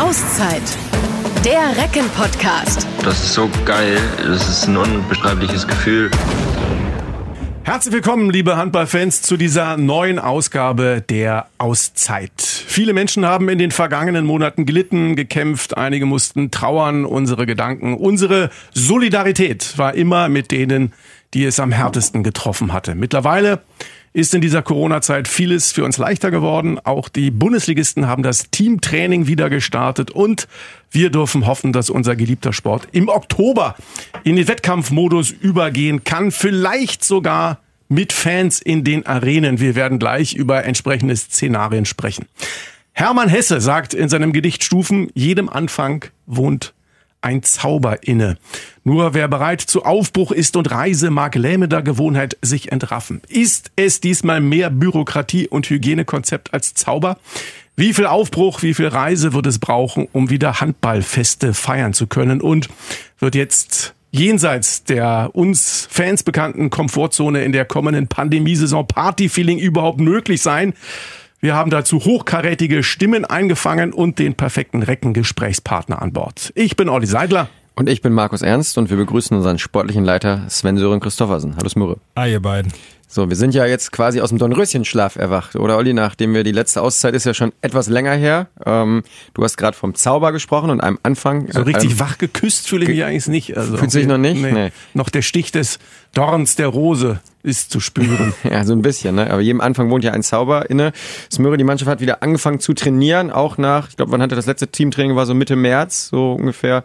Auszeit. Der Recken-Podcast. Das ist so geil. Das ist ein unbeschreibliches Gefühl. Herzlich willkommen, liebe Handballfans, zu dieser neuen Ausgabe der Auszeit. Viele Menschen haben in den vergangenen Monaten gelitten, gekämpft, einige mussten trauern, unsere Gedanken, unsere Solidarität war immer mit denen, die es am härtesten getroffen hatte. Mittlerweile ist in dieser Corona-Zeit vieles für uns leichter geworden. Auch die Bundesligisten haben das Teamtraining wieder gestartet und wir dürfen hoffen, dass unser geliebter Sport im Oktober in den Wettkampfmodus übergehen kann. Vielleicht sogar mit Fans in den Arenen. Wir werden gleich über entsprechende Szenarien sprechen. Hermann Hesse sagt in seinem Gedicht Stufen, jedem Anfang wohnt ein Zauber inne. Nur wer bereit zu Aufbruch ist und Reise, mag lähmender Gewohnheit sich entraffen. Ist es diesmal mehr Bürokratie und Hygienekonzept als Zauber? Wie viel Aufbruch, wie viel Reise wird es brauchen, um wieder Handballfeste feiern zu können? Und wird jetzt jenseits der uns Fans bekannten Komfortzone in der kommenden Pandemiesaison Partyfeeling überhaupt möglich sein? Wir haben dazu hochkarätige Stimmen eingefangen und den perfekten Reckengesprächspartner an Bord. Ich bin Olli Seidler. Und ich bin Markus Ernst und wir begrüßen unseren sportlichen Leiter Sven Sören Christoffersen. Hallo Smurre. Hi ihr beiden. So, wir sind ja jetzt quasi aus dem Dornröschenschlaf erwacht, oder Olli? Nachdem wir die letzte Auszeit ist ja schon etwas länger her. Ähm, du hast gerade vom Zauber gesprochen und einem Anfang. So richtig ähm, wach geküsst fühle ich mich eigentlich nicht. Also fühlt sich noch nicht? Nee. nee. Noch der Stich des Dorns der Rose ist zu spüren. ja, so ein bisschen, ne? Aber jedem Anfang wohnt ja ein Zauber inne. Smöre, die Mannschaft hat wieder angefangen zu trainieren, auch nach, ich glaube, wann hatte das letzte Teamtraining war so Mitte März, so ungefähr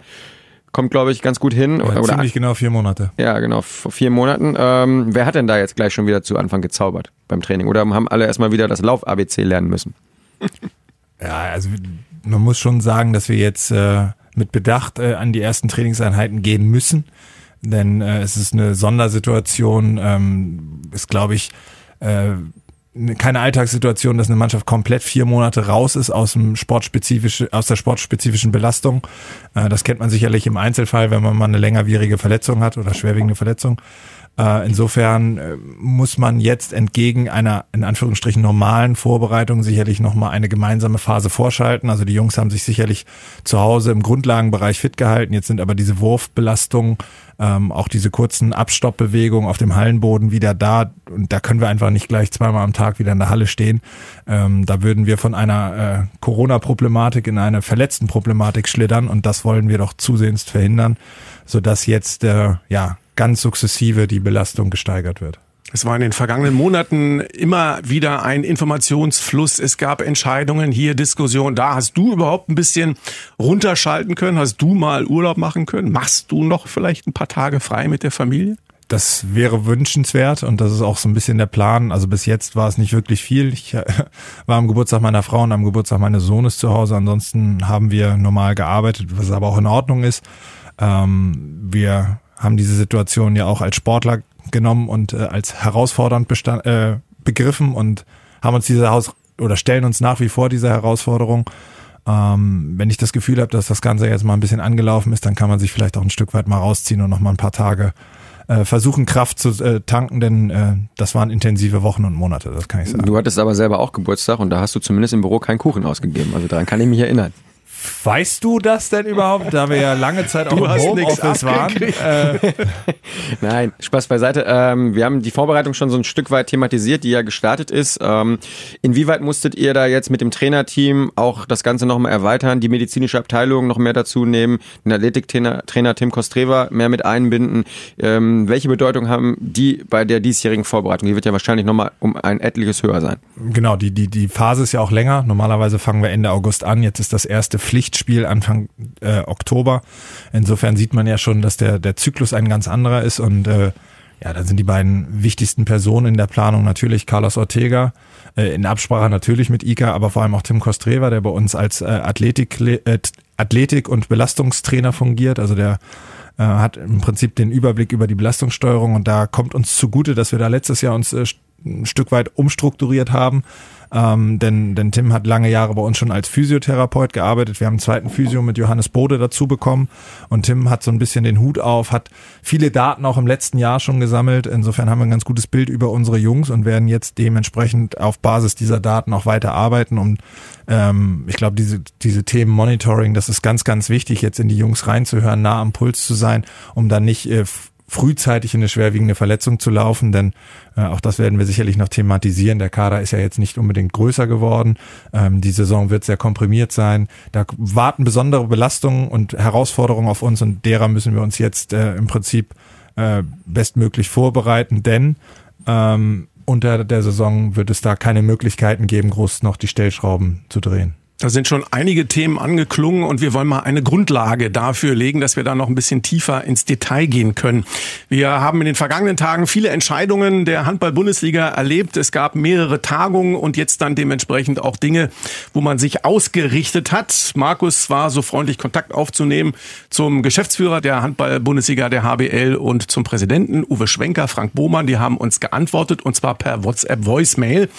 kommt, glaube ich, ganz gut hin. Ja, Oder ziemlich genau vier Monate. Ja, genau, vor vier Monaten. Ähm, wer hat denn da jetzt gleich schon wieder zu Anfang gezaubert beim Training? Oder haben alle erstmal wieder das Lauf-ABC lernen müssen? ja, also man muss schon sagen, dass wir jetzt äh, mit Bedacht äh, an die ersten Trainingseinheiten gehen müssen. Denn äh, es ist eine Sondersituation, ähm, ist, glaube ich, äh, keine Alltagssituation, dass eine Mannschaft komplett vier Monate raus ist aus dem sportspezifischen, aus der sportspezifischen Belastung. Äh, das kennt man sicherlich im Einzelfall, wenn man mal eine längerwierige Verletzung hat oder schwerwiegende Verletzung. Äh, insofern äh, muss man jetzt entgegen einer in Anführungsstrichen normalen Vorbereitung sicherlich nochmal eine gemeinsame Phase vorschalten. Also die Jungs haben sich sicherlich zu Hause im Grundlagenbereich fit gehalten. Jetzt sind aber diese Wurfbelastungen, ähm, auch diese kurzen Abstoppbewegungen auf dem Hallenboden wieder da. Und da können wir einfach nicht gleich zweimal am Tag wieder in der Halle stehen. Ähm, da würden wir von einer äh, Corona-Problematik in eine verletzten Problematik schlittern und das wollen wir doch zusehends verhindern, sodass jetzt ja ganz sukzessive die Belastung gesteigert wird. Es war in den vergangenen Monaten immer wieder ein Informationsfluss. Es gab Entscheidungen, hier Diskussionen, da. Hast du überhaupt ein bisschen runterschalten können? Hast du mal Urlaub machen können? Machst du noch vielleicht ein paar Tage frei mit der Familie? Das wäre wünschenswert und das ist auch so ein bisschen der Plan. Also bis jetzt war es nicht wirklich viel. Ich äh, war am Geburtstag meiner Frau und am Geburtstag meines Sohnes zu Hause. Ansonsten haben wir normal gearbeitet, was aber auch in Ordnung ist. Ähm, wir haben diese Situation ja auch als Sportler genommen und äh, als herausfordernd bestand, äh, begriffen und haben uns diese Haus oder stellen uns nach wie vor diese Herausforderung. Ähm, wenn ich das Gefühl habe, dass das Ganze jetzt mal ein bisschen angelaufen ist, dann kann man sich vielleicht auch ein Stück weit mal rausziehen und noch mal ein paar Tage äh, versuchen, Kraft zu äh, tanken, denn äh, das waren intensive Wochen und Monate, das kann ich sagen. Du hattest aber selber auch Geburtstag und da hast du zumindest im Büro keinen Kuchen ausgegeben. Also daran kann ich mich erinnern. Weißt du das denn überhaupt, da wir ja lange Zeit auch du im Homeoffice waren? Äh, Nein, Spaß beiseite. Ähm, wir haben die Vorbereitung schon so ein Stück weit thematisiert, die ja gestartet ist. Ähm, inwieweit musstet ihr da jetzt mit dem Trainerteam auch das Ganze nochmal erweitern, die medizinische Abteilung noch mehr dazu nehmen, den Athletiktrainer Trainer Tim Kostreva mehr mit einbinden? Ähm, welche Bedeutung haben die bei der diesjährigen Vorbereitung? Die wird ja wahrscheinlich nochmal um ein etliches höher sein. Genau, die, die, die Phase ist ja auch länger. Normalerweise fangen wir Ende August an. Jetzt ist das erste Pflichtspiel Anfang äh, Oktober. Insofern sieht man ja schon, dass der, der Zyklus ein ganz anderer ist und äh, ja, da sind die beiden wichtigsten Personen in der Planung natürlich Carlos Ortega, äh, in Absprache natürlich mit Ika, aber vor allem auch Tim Kostreva, der bei uns als äh, Athletik, äh, Athletik und Belastungstrainer fungiert. Also der äh, hat im Prinzip den Überblick über die Belastungssteuerung und da kommt uns zugute, dass wir da letztes Jahr uns äh, ein Stück weit umstrukturiert haben. Ähm, denn, denn Tim hat lange Jahre bei uns schon als Physiotherapeut gearbeitet. Wir haben einen zweiten Physio mit Johannes Bode dazu bekommen. Und Tim hat so ein bisschen den Hut auf, hat viele Daten auch im letzten Jahr schon gesammelt. Insofern haben wir ein ganz gutes Bild über unsere Jungs und werden jetzt dementsprechend auf Basis dieser Daten auch weiter arbeiten. Und ähm, ich glaube, diese, diese Themen Monitoring, das ist ganz, ganz wichtig, jetzt in die Jungs reinzuhören, nah am Puls zu sein, um dann nicht äh, frühzeitig in eine schwerwiegende Verletzung zu laufen, denn äh, auch das werden wir sicherlich noch thematisieren. Der Kader ist ja jetzt nicht unbedingt größer geworden. Ähm, die Saison wird sehr komprimiert sein. Da warten besondere Belastungen und Herausforderungen auf uns und derer müssen wir uns jetzt äh, im Prinzip äh, bestmöglich vorbereiten, denn ähm, unter der Saison wird es da keine Möglichkeiten geben, groß noch die Stellschrauben zu drehen. Da sind schon einige Themen angeklungen und wir wollen mal eine Grundlage dafür legen, dass wir da noch ein bisschen tiefer ins Detail gehen können. Wir haben in den vergangenen Tagen viele Entscheidungen der Handball-Bundesliga erlebt. Es gab mehrere Tagungen und jetzt dann dementsprechend auch Dinge, wo man sich ausgerichtet hat. Markus war so freundlich, Kontakt aufzunehmen zum Geschäftsführer der Handball-Bundesliga, der HBL und zum Präsidenten Uwe Schwenker, Frank Bohmann. Die haben uns geantwortet und zwar per WhatsApp-Voicemail.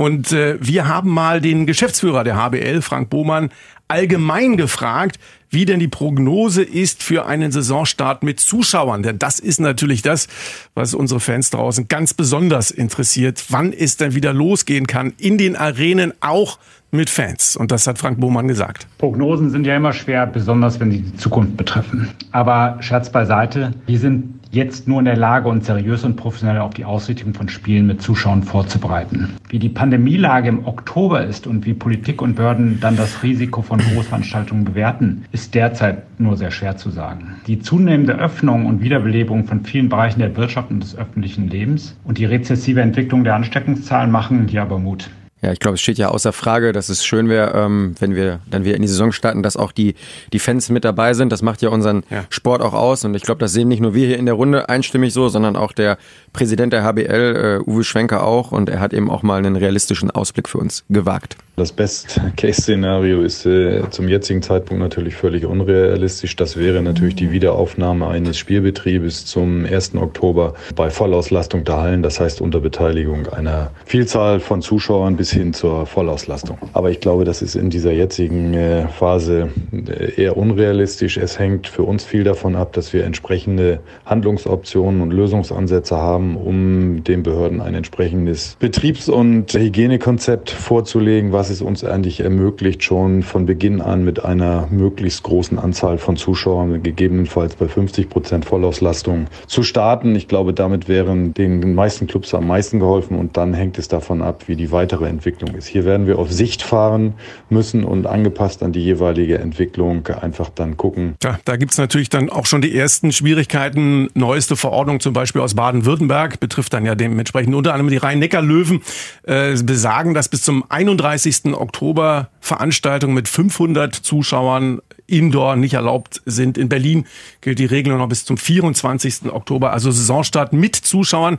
Und äh, wir haben mal den Geschäftsführer der HBL, Frank Bohmann, allgemein gefragt, wie denn die Prognose ist für einen Saisonstart mit Zuschauern. Denn das ist natürlich das, was unsere Fans draußen ganz besonders interessiert, wann es denn wieder losgehen kann in den Arenen, auch mit Fans. Und das hat Frank Bohmann gesagt. Prognosen sind ja immer schwer, besonders wenn sie die Zukunft betreffen. Aber Scherz beiseite, wir sind jetzt nur in der Lage, uns seriös und professionell auf die Ausrichtung von Spielen mit Zuschauern vorzubereiten. Wie die Pandemielage im Oktober ist und wie Politik und Behörden dann das Risiko von Großveranstaltungen bewerten, ist derzeit nur sehr schwer zu sagen. Die zunehmende Öffnung und Wiederbelebung von vielen Bereichen der Wirtschaft und des öffentlichen Lebens und die rezessive Entwicklung der Ansteckungszahlen machen hier aber Mut. Ja, ich glaube, es steht ja außer Frage, dass es schön wäre, ähm, wenn wir dann wieder in die Saison starten, dass auch die, die Fans mit dabei sind. Das macht ja unseren ja. Sport auch aus. Und ich glaube, das sehen nicht nur wir hier in der Runde einstimmig so, sondern auch der Präsident der HBL, äh, Uwe Schwenker auch. Und er hat eben auch mal einen realistischen Ausblick für uns gewagt. Das Best-Case-Szenario ist äh, zum jetzigen Zeitpunkt natürlich völlig unrealistisch. Das wäre natürlich die Wiederaufnahme eines Spielbetriebes zum 1. Oktober bei Vollauslastung der Hallen, das heißt unter Beteiligung einer Vielzahl von Zuschauern bis hin zur Vollauslastung. Aber ich glaube, das ist in dieser jetzigen äh, Phase äh, eher unrealistisch. Es hängt für uns viel davon ab, dass wir entsprechende Handlungsoptionen und Lösungsansätze haben, um den Behörden ein entsprechendes Betriebs- und Hygienekonzept vorzulegen, was es uns eigentlich ermöglicht, schon von Beginn an mit einer möglichst großen Anzahl von Zuschauern, gegebenenfalls bei 50 Prozent Vollauslastung, zu starten. Ich glaube, damit wären den meisten Clubs am meisten geholfen und dann hängt es davon ab, wie die weitere Entwicklung ist. Hier werden wir auf Sicht fahren müssen und angepasst an die jeweilige Entwicklung einfach dann gucken. Ja, da gibt's natürlich dann auch schon die ersten Schwierigkeiten. Neueste Verordnung zum Beispiel aus Baden-Württemberg betrifft dann ja dementsprechend unter anderem die Rhein-Neckar-Löwen, äh, besagen, dass bis zum 31. 20. Oktober Veranstaltungen mit 500 Zuschauern indoor nicht erlaubt sind. In Berlin gilt die Regelung noch bis zum 24. Oktober, also Saisonstart mit Zuschauern.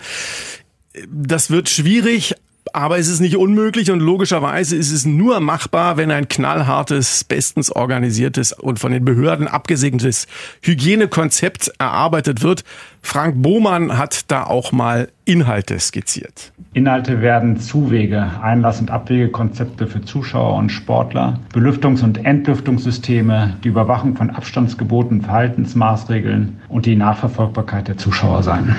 Das wird schwierig, aber es ist nicht unmöglich und logischerweise ist es nur machbar, wenn ein knallhartes, bestens organisiertes und von den Behörden abgesegnetes Hygienekonzept erarbeitet wird. Frank Bohmann hat da auch mal Inhalte skizziert. Inhalte werden Zuwege, Einlass- und Abwegekonzepte für Zuschauer und Sportler, Belüftungs- und Entlüftungssysteme, die Überwachung von Abstandsgeboten, Verhaltensmaßregeln und die Nachverfolgbarkeit der Zuschauer sein.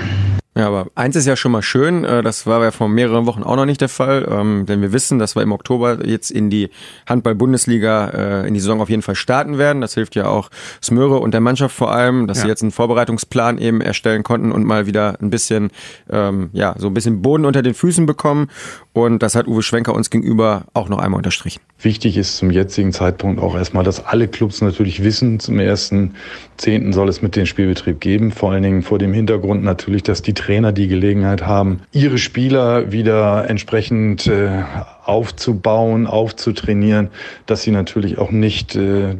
Ja, aber eins ist ja schon mal schön, äh, das war ja vor mehreren Wochen auch noch nicht der Fall, ähm, denn wir wissen, dass wir im Oktober jetzt in die Handball-Bundesliga äh, in die Saison auf jeden Fall starten werden. Das hilft ja auch Smöre und der Mannschaft vor allem, dass ja. sie jetzt einen Vorbereitungsplan eben erstellen konnten und mal wieder ein bisschen, ähm, ja, so ein bisschen Boden unter den Füßen bekommen. Und das hat Uwe Schwenker uns gegenüber auch noch einmal unterstrichen. Wichtig ist zum jetzigen Zeitpunkt auch erstmal, dass alle Clubs natürlich wissen, zum ersten Zehnten soll es mit dem Spielbetrieb geben. Vor allen Dingen vor dem Hintergrund natürlich, dass die Trainer die Gelegenheit haben, ihre Spieler wieder entsprechend äh, aufzubauen, aufzutrainieren, dass sie natürlich auch nicht äh,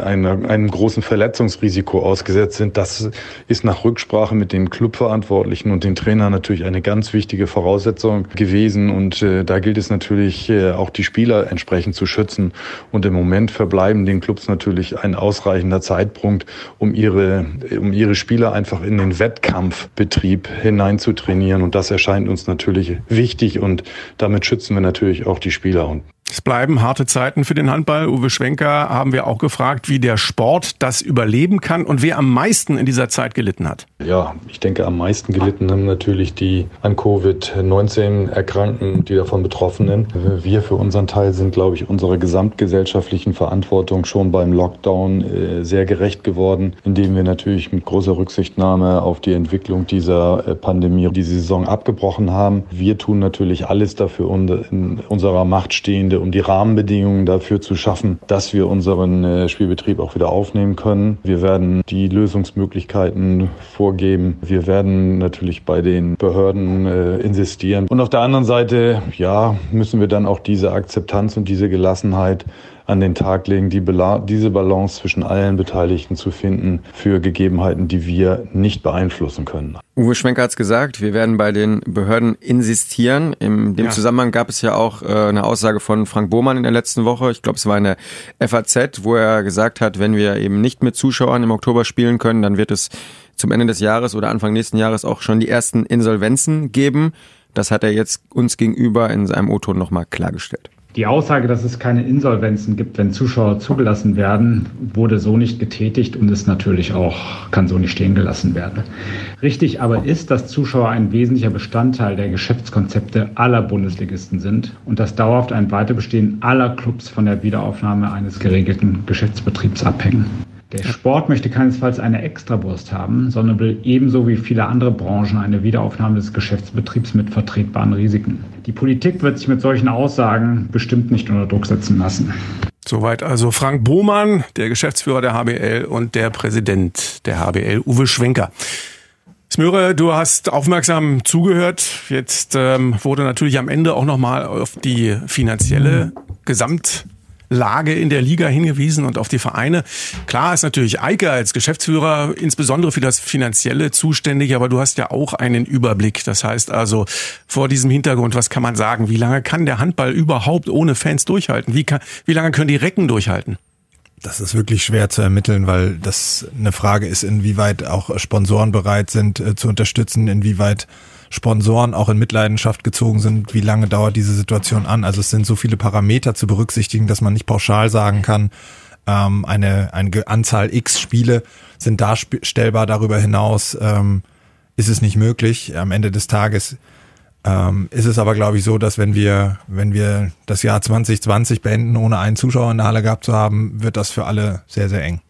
einer, einem großen Verletzungsrisiko ausgesetzt sind. Das ist nach Rücksprache mit den Clubverantwortlichen und den Trainern natürlich eine ganz wichtige Voraussetzung gewesen. Und äh, da gilt es natürlich äh, auch die Spieler entsprechend zu schützen. Und im Moment verbleiben den Clubs natürlich ein ausreichender Zeitpunkt, um ihre, um ihre Spieler einfach in den Wettkampfbetrieb hineinzutrainieren. Und das erscheint uns natürlich wichtig und damit schützen wir natürlich auch die Spieler. Und es bleiben harte Zeiten für den Handball. Uwe Schwenker haben wir auch gefragt, wie der Sport das überleben kann und wer am meisten in dieser Zeit gelitten hat. Ja, ich denke, am meisten gelitten haben natürlich die an Covid-19 Erkrankten, die davon Betroffenen. Wir für unseren Teil sind, glaube ich, unserer gesamtgesellschaftlichen Verantwortung schon beim Lockdown äh, sehr gerecht geworden, indem wir natürlich mit großer Rücksichtnahme auf die Entwicklung dieser äh, Pandemie die Saison abgebrochen haben. Wir tun natürlich alles dafür in unserer Macht stehende um die Rahmenbedingungen dafür zu schaffen, dass wir unseren äh, Spielbetrieb auch wieder aufnehmen können. Wir werden die Lösungsmöglichkeiten vorgeben. Wir werden natürlich bei den Behörden äh, insistieren. Und auf der anderen Seite, ja, müssen wir dann auch diese Akzeptanz und diese Gelassenheit an den Tag legen, die diese Balance zwischen allen Beteiligten zu finden für Gegebenheiten, die wir nicht beeinflussen können. Uwe Schwenker hat es gesagt, wir werden bei den Behörden insistieren. In dem ja. Zusammenhang gab es ja auch äh, eine Aussage von Frank Bohmann in der letzten Woche, ich glaube es war in der FAZ, wo er gesagt hat, wenn wir eben nicht mit Zuschauern im Oktober spielen können, dann wird es zum Ende des Jahres oder Anfang nächsten Jahres auch schon die ersten Insolvenzen geben. Das hat er jetzt uns gegenüber in seinem O-Ton nochmal klargestellt. Die Aussage, dass es keine Insolvenzen gibt, wenn Zuschauer zugelassen werden, wurde so nicht getätigt und ist natürlich auch, kann so nicht stehen gelassen werden. Richtig aber ist, dass Zuschauer ein wesentlicher Bestandteil der Geschäftskonzepte aller Bundesligisten sind und dass dauerhaft ein Weiterbestehen aller Clubs von der Wiederaufnahme eines geregelten Geschäftsbetriebs abhängen. Der Sport möchte keinesfalls eine Extrawurst haben, sondern will ebenso wie viele andere Branchen eine Wiederaufnahme des Geschäftsbetriebs mit vertretbaren Risiken. Die Politik wird sich mit solchen Aussagen bestimmt nicht unter Druck setzen lassen. Soweit also Frank Bohmann, der Geschäftsführer der HBL und der Präsident der HBL, Uwe Schwenker. Smöre, du hast aufmerksam zugehört. Jetzt ähm, wurde natürlich am Ende auch nochmal auf die finanzielle Gesamt Lage in der Liga hingewiesen und auf die Vereine. Klar ist natürlich Eike als Geschäftsführer insbesondere für das Finanzielle zuständig, aber du hast ja auch einen Überblick. Das heißt also vor diesem Hintergrund, was kann man sagen? Wie lange kann der Handball überhaupt ohne Fans durchhalten? Wie, kann, wie lange können die Recken durchhalten? Das ist wirklich schwer zu ermitteln, weil das eine Frage ist, inwieweit auch Sponsoren bereit sind äh, zu unterstützen, inwieweit Sponsoren auch in Mitleidenschaft gezogen sind, wie lange dauert diese Situation an. Also es sind so viele Parameter zu berücksichtigen, dass man nicht pauschal sagen kann, ähm, eine, eine Anzahl X Spiele sind darstellbar. Darüber hinaus ähm, ist es nicht möglich. Am Ende des Tages ähm, ist es aber, glaube ich, so, dass wenn wir, wenn wir das Jahr 2020 beenden, ohne einen Zuschauer in der Halle gehabt zu haben, wird das für alle sehr, sehr eng.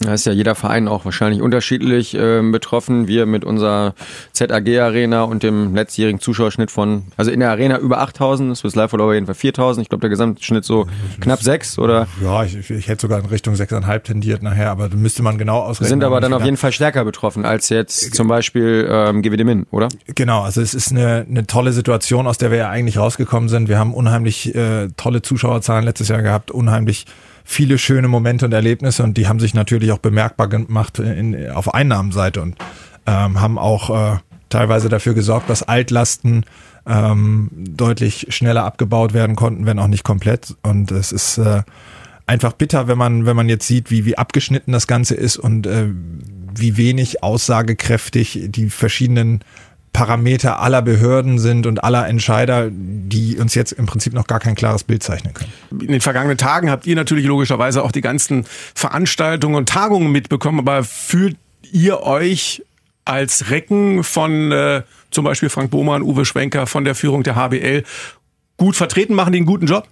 Da ist ja jeder Verein auch wahrscheinlich unterschiedlich äh, betroffen. Wir mit unserer ZAG-Arena und dem letztjährigen Zuschauerschnitt von, also in der Arena über 8000, das ist live auf jeden Fall 4000. Ich glaube, der Gesamtschnitt so knapp 6 oder? Ja, ich, ich hätte sogar in Richtung 6,5 tendiert nachher, aber da müsste man genau ausrechnen. Sind aber dann auf jeden Fall stärker betroffen als jetzt zum Beispiel ähm, GWD Min, oder? Genau, also es ist eine, eine tolle Situation, aus der wir ja eigentlich rausgekommen sind. Wir haben unheimlich äh, tolle Zuschauerzahlen letztes Jahr gehabt, unheimlich viele schöne Momente und Erlebnisse und die haben sich natürlich auch bemerkbar gemacht in, auf Einnahmenseite und ähm, haben auch äh, teilweise dafür gesorgt, dass Altlasten ähm, deutlich schneller abgebaut werden konnten, wenn auch nicht komplett. Und es ist äh, einfach bitter, wenn man, wenn man jetzt sieht, wie, wie abgeschnitten das Ganze ist und äh, wie wenig aussagekräftig die verschiedenen Parameter aller Behörden sind und aller Entscheider, die uns jetzt im Prinzip noch gar kein klares Bild zeichnen können. In den vergangenen Tagen habt ihr natürlich logischerweise auch die ganzen Veranstaltungen und Tagungen mitbekommen, aber fühlt ihr euch als Recken von äh, zum Beispiel Frank Bohmann, Uwe Schwenker von der Führung der HBL gut vertreten? Machen die einen guten Job?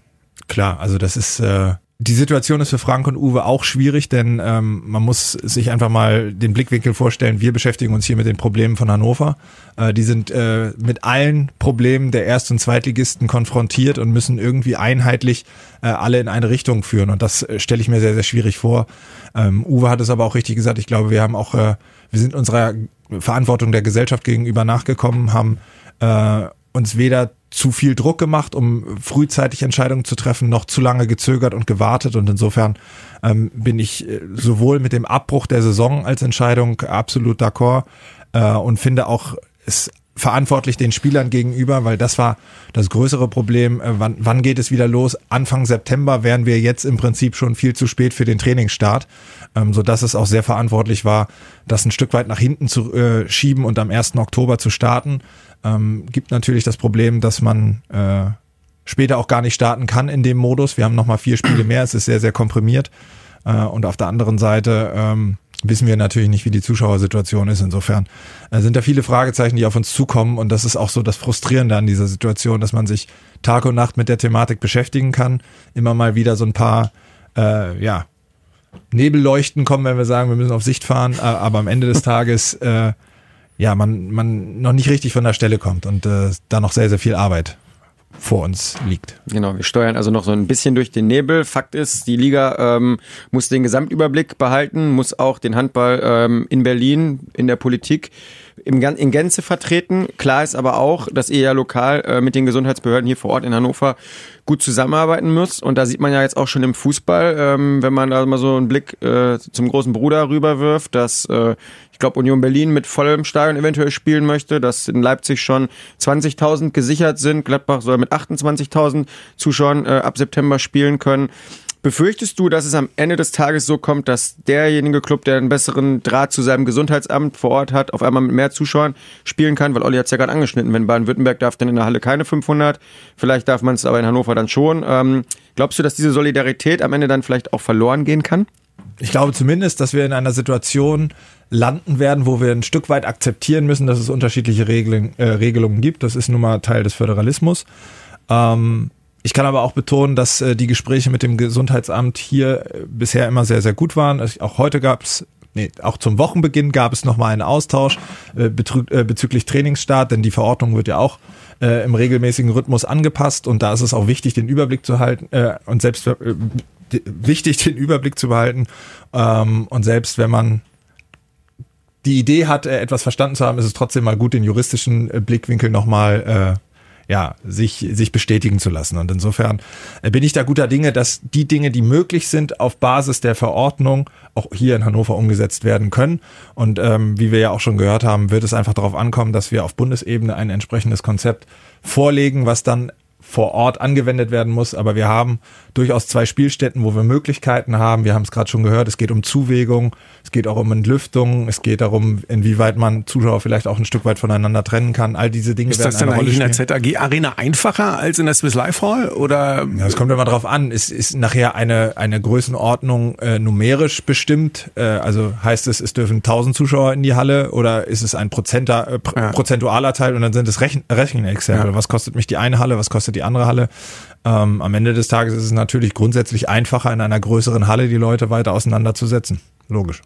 Klar, also das ist äh, die Situation ist für Frank und Uwe auch schwierig, denn ähm, man muss sich einfach mal den Blickwinkel vorstellen. Wir beschäftigen uns hier mit den Problemen von Hannover. Äh, die sind äh, mit allen Problemen der Erst- und Zweitligisten konfrontiert und müssen irgendwie einheitlich äh, alle in eine Richtung führen. Und das äh, stelle ich mir sehr, sehr schwierig vor. Ähm, Uwe hat es aber auch richtig gesagt. Ich glaube, wir haben auch, äh, wir sind unserer Verantwortung der Gesellschaft gegenüber nachgekommen, haben äh, uns weder zu viel Druck gemacht, um frühzeitig Entscheidungen zu treffen, noch zu lange gezögert und gewartet. Und insofern ähm, bin ich äh, sowohl mit dem Abbruch der Saison als Entscheidung absolut d'accord äh, und finde auch es verantwortlich den Spielern gegenüber, weil das war das größere Problem. Äh, wann, wann geht es wieder los? Anfang September wären wir jetzt im Prinzip schon viel zu spät für den Trainingsstart, ähm, so dass es auch sehr verantwortlich war, das ein Stück weit nach hinten zu äh, schieben und am 1. Oktober zu starten. Ähm, gibt natürlich das Problem, dass man äh, später auch gar nicht starten kann in dem Modus. Wir haben nochmal vier Spiele mehr, es ist sehr, sehr komprimiert. Äh, und auf der anderen Seite ähm, wissen wir natürlich nicht, wie die Zuschauersituation ist. Insofern äh, sind da viele Fragezeichen, die auf uns zukommen. Und das ist auch so das Frustrierende an dieser Situation, dass man sich Tag und Nacht mit der Thematik beschäftigen kann. Immer mal wieder so ein paar, äh, ja, Nebelleuchten kommen, wenn wir sagen, wir müssen auf Sicht fahren. Äh, aber am Ende des Tages, äh, ja, man, man noch nicht richtig von der Stelle kommt und äh, da noch sehr, sehr viel Arbeit vor uns liegt. Genau, wir steuern also noch so ein bisschen durch den Nebel. Fakt ist, die Liga ähm, muss den Gesamtüberblick behalten, muss auch den Handball ähm, in Berlin, in der Politik im, in Gänze vertreten. Klar ist aber auch, dass ihr ja lokal äh, mit den Gesundheitsbehörden hier vor Ort in Hannover gut zusammenarbeiten müsst. Und da sieht man ja jetzt auch schon im Fußball, ähm, wenn man da mal so einen Blick äh, zum großen Bruder rüberwirft, dass äh, ich glaube Union Berlin mit vollem Stadion eventuell spielen möchte, dass in Leipzig schon 20.000 gesichert sind, Gladbach soll mit 28.000 Zuschauern äh, ab September spielen können. Befürchtest du, dass es am Ende des Tages so kommt, dass derjenige Club, der einen besseren Draht zu seinem Gesundheitsamt vor Ort hat, auf einmal mit mehr Zuschauern spielen kann? Weil Olli hat es ja gerade angeschnitten, wenn Baden-Württemberg darf dann in der Halle keine 500, vielleicht darf man es aber in Hannover dann schon. Ähm, glaubst du, dass diese Solidarität am Ende dann vielleicht auch verloren gehen kann? Ich glaube zumindest, dass wir in einer Situation landen werden, wo wir ein Stück weit akzeptieren müssen, dass es unterschiedliche Regeln, äh, Regelungen gibt. Das ist nun mal Teil des Föderalismus. Ähm, ich kann aber auch betonen, dass äh, die Gespräche mit dem Gesundheitsamt hier äh, bisher immer sehr, sehr gut waren. Also auch heute gab es Nee, auch zum Wochenbeginn gab es nochmal einen Austausch äh, äh, bezüglich Trainingsstart, denn die Verordnung wird ja auch äh, im regelmäßigen Rhythmus angepasst und da ist es auch wichtig, den Überblick zu halten äh, und selbst wichtig, den Überblick zu behalten. Ähm, und selbst wenn man die Idee hat, äh, etwas verstanden zu haben, ist es trotzdem mal gut, den juristischen äh, Blickwinkel nochmal äh, ja, sich, sich bestätigen zu lassen. Und insofern äh, bin ich da guter Dinge, dass die Dinge, die möglich sind, auf Basis der Verordnung auch hier in Hannover umgesetzt werden können. Und ähm, wie wir ja auch schon gehört haben, wird es einfach darauf ankommen, dass wir auf Bundesebene ein entsprechendes Konzept vorlegen, was dann vor Ort angewendet werden muss. Aber wir haben durchaus zwei Spielstätten, wo wir Möglichkeiten haben. Wir haben es gerade schon gehört, es geht um Zuwägung, es geht auch um Entlüftung, es geht darum, inwieweit man Zuschauer vielleicht auch ein Stück weit voneinander trennen kann. All diese Dinge ist werden das dann eigentlich in der ZAG Arena einfacher als in der Swiss Life Hall? Oder? Ja, es kommt immer drauf an. Es ist nachher eine, eine Größenordnung äh, numerisch bestimmt. Äh, also heißt es, es dürfen 1000 Zuschauer in die Halle oder ist es ein Prozenter, äh, ja. prozentualer Teil und dann sind es Rechen Rechenexempel. Ja. Was kostet mich die eine Halle, was kostet die andere Halle? Ähm, am Ende des Tages ist es natürlich grundsätzlich einfacher, in einer größeren Halle die Leute weiter auseinanderzusetzen. Logisch.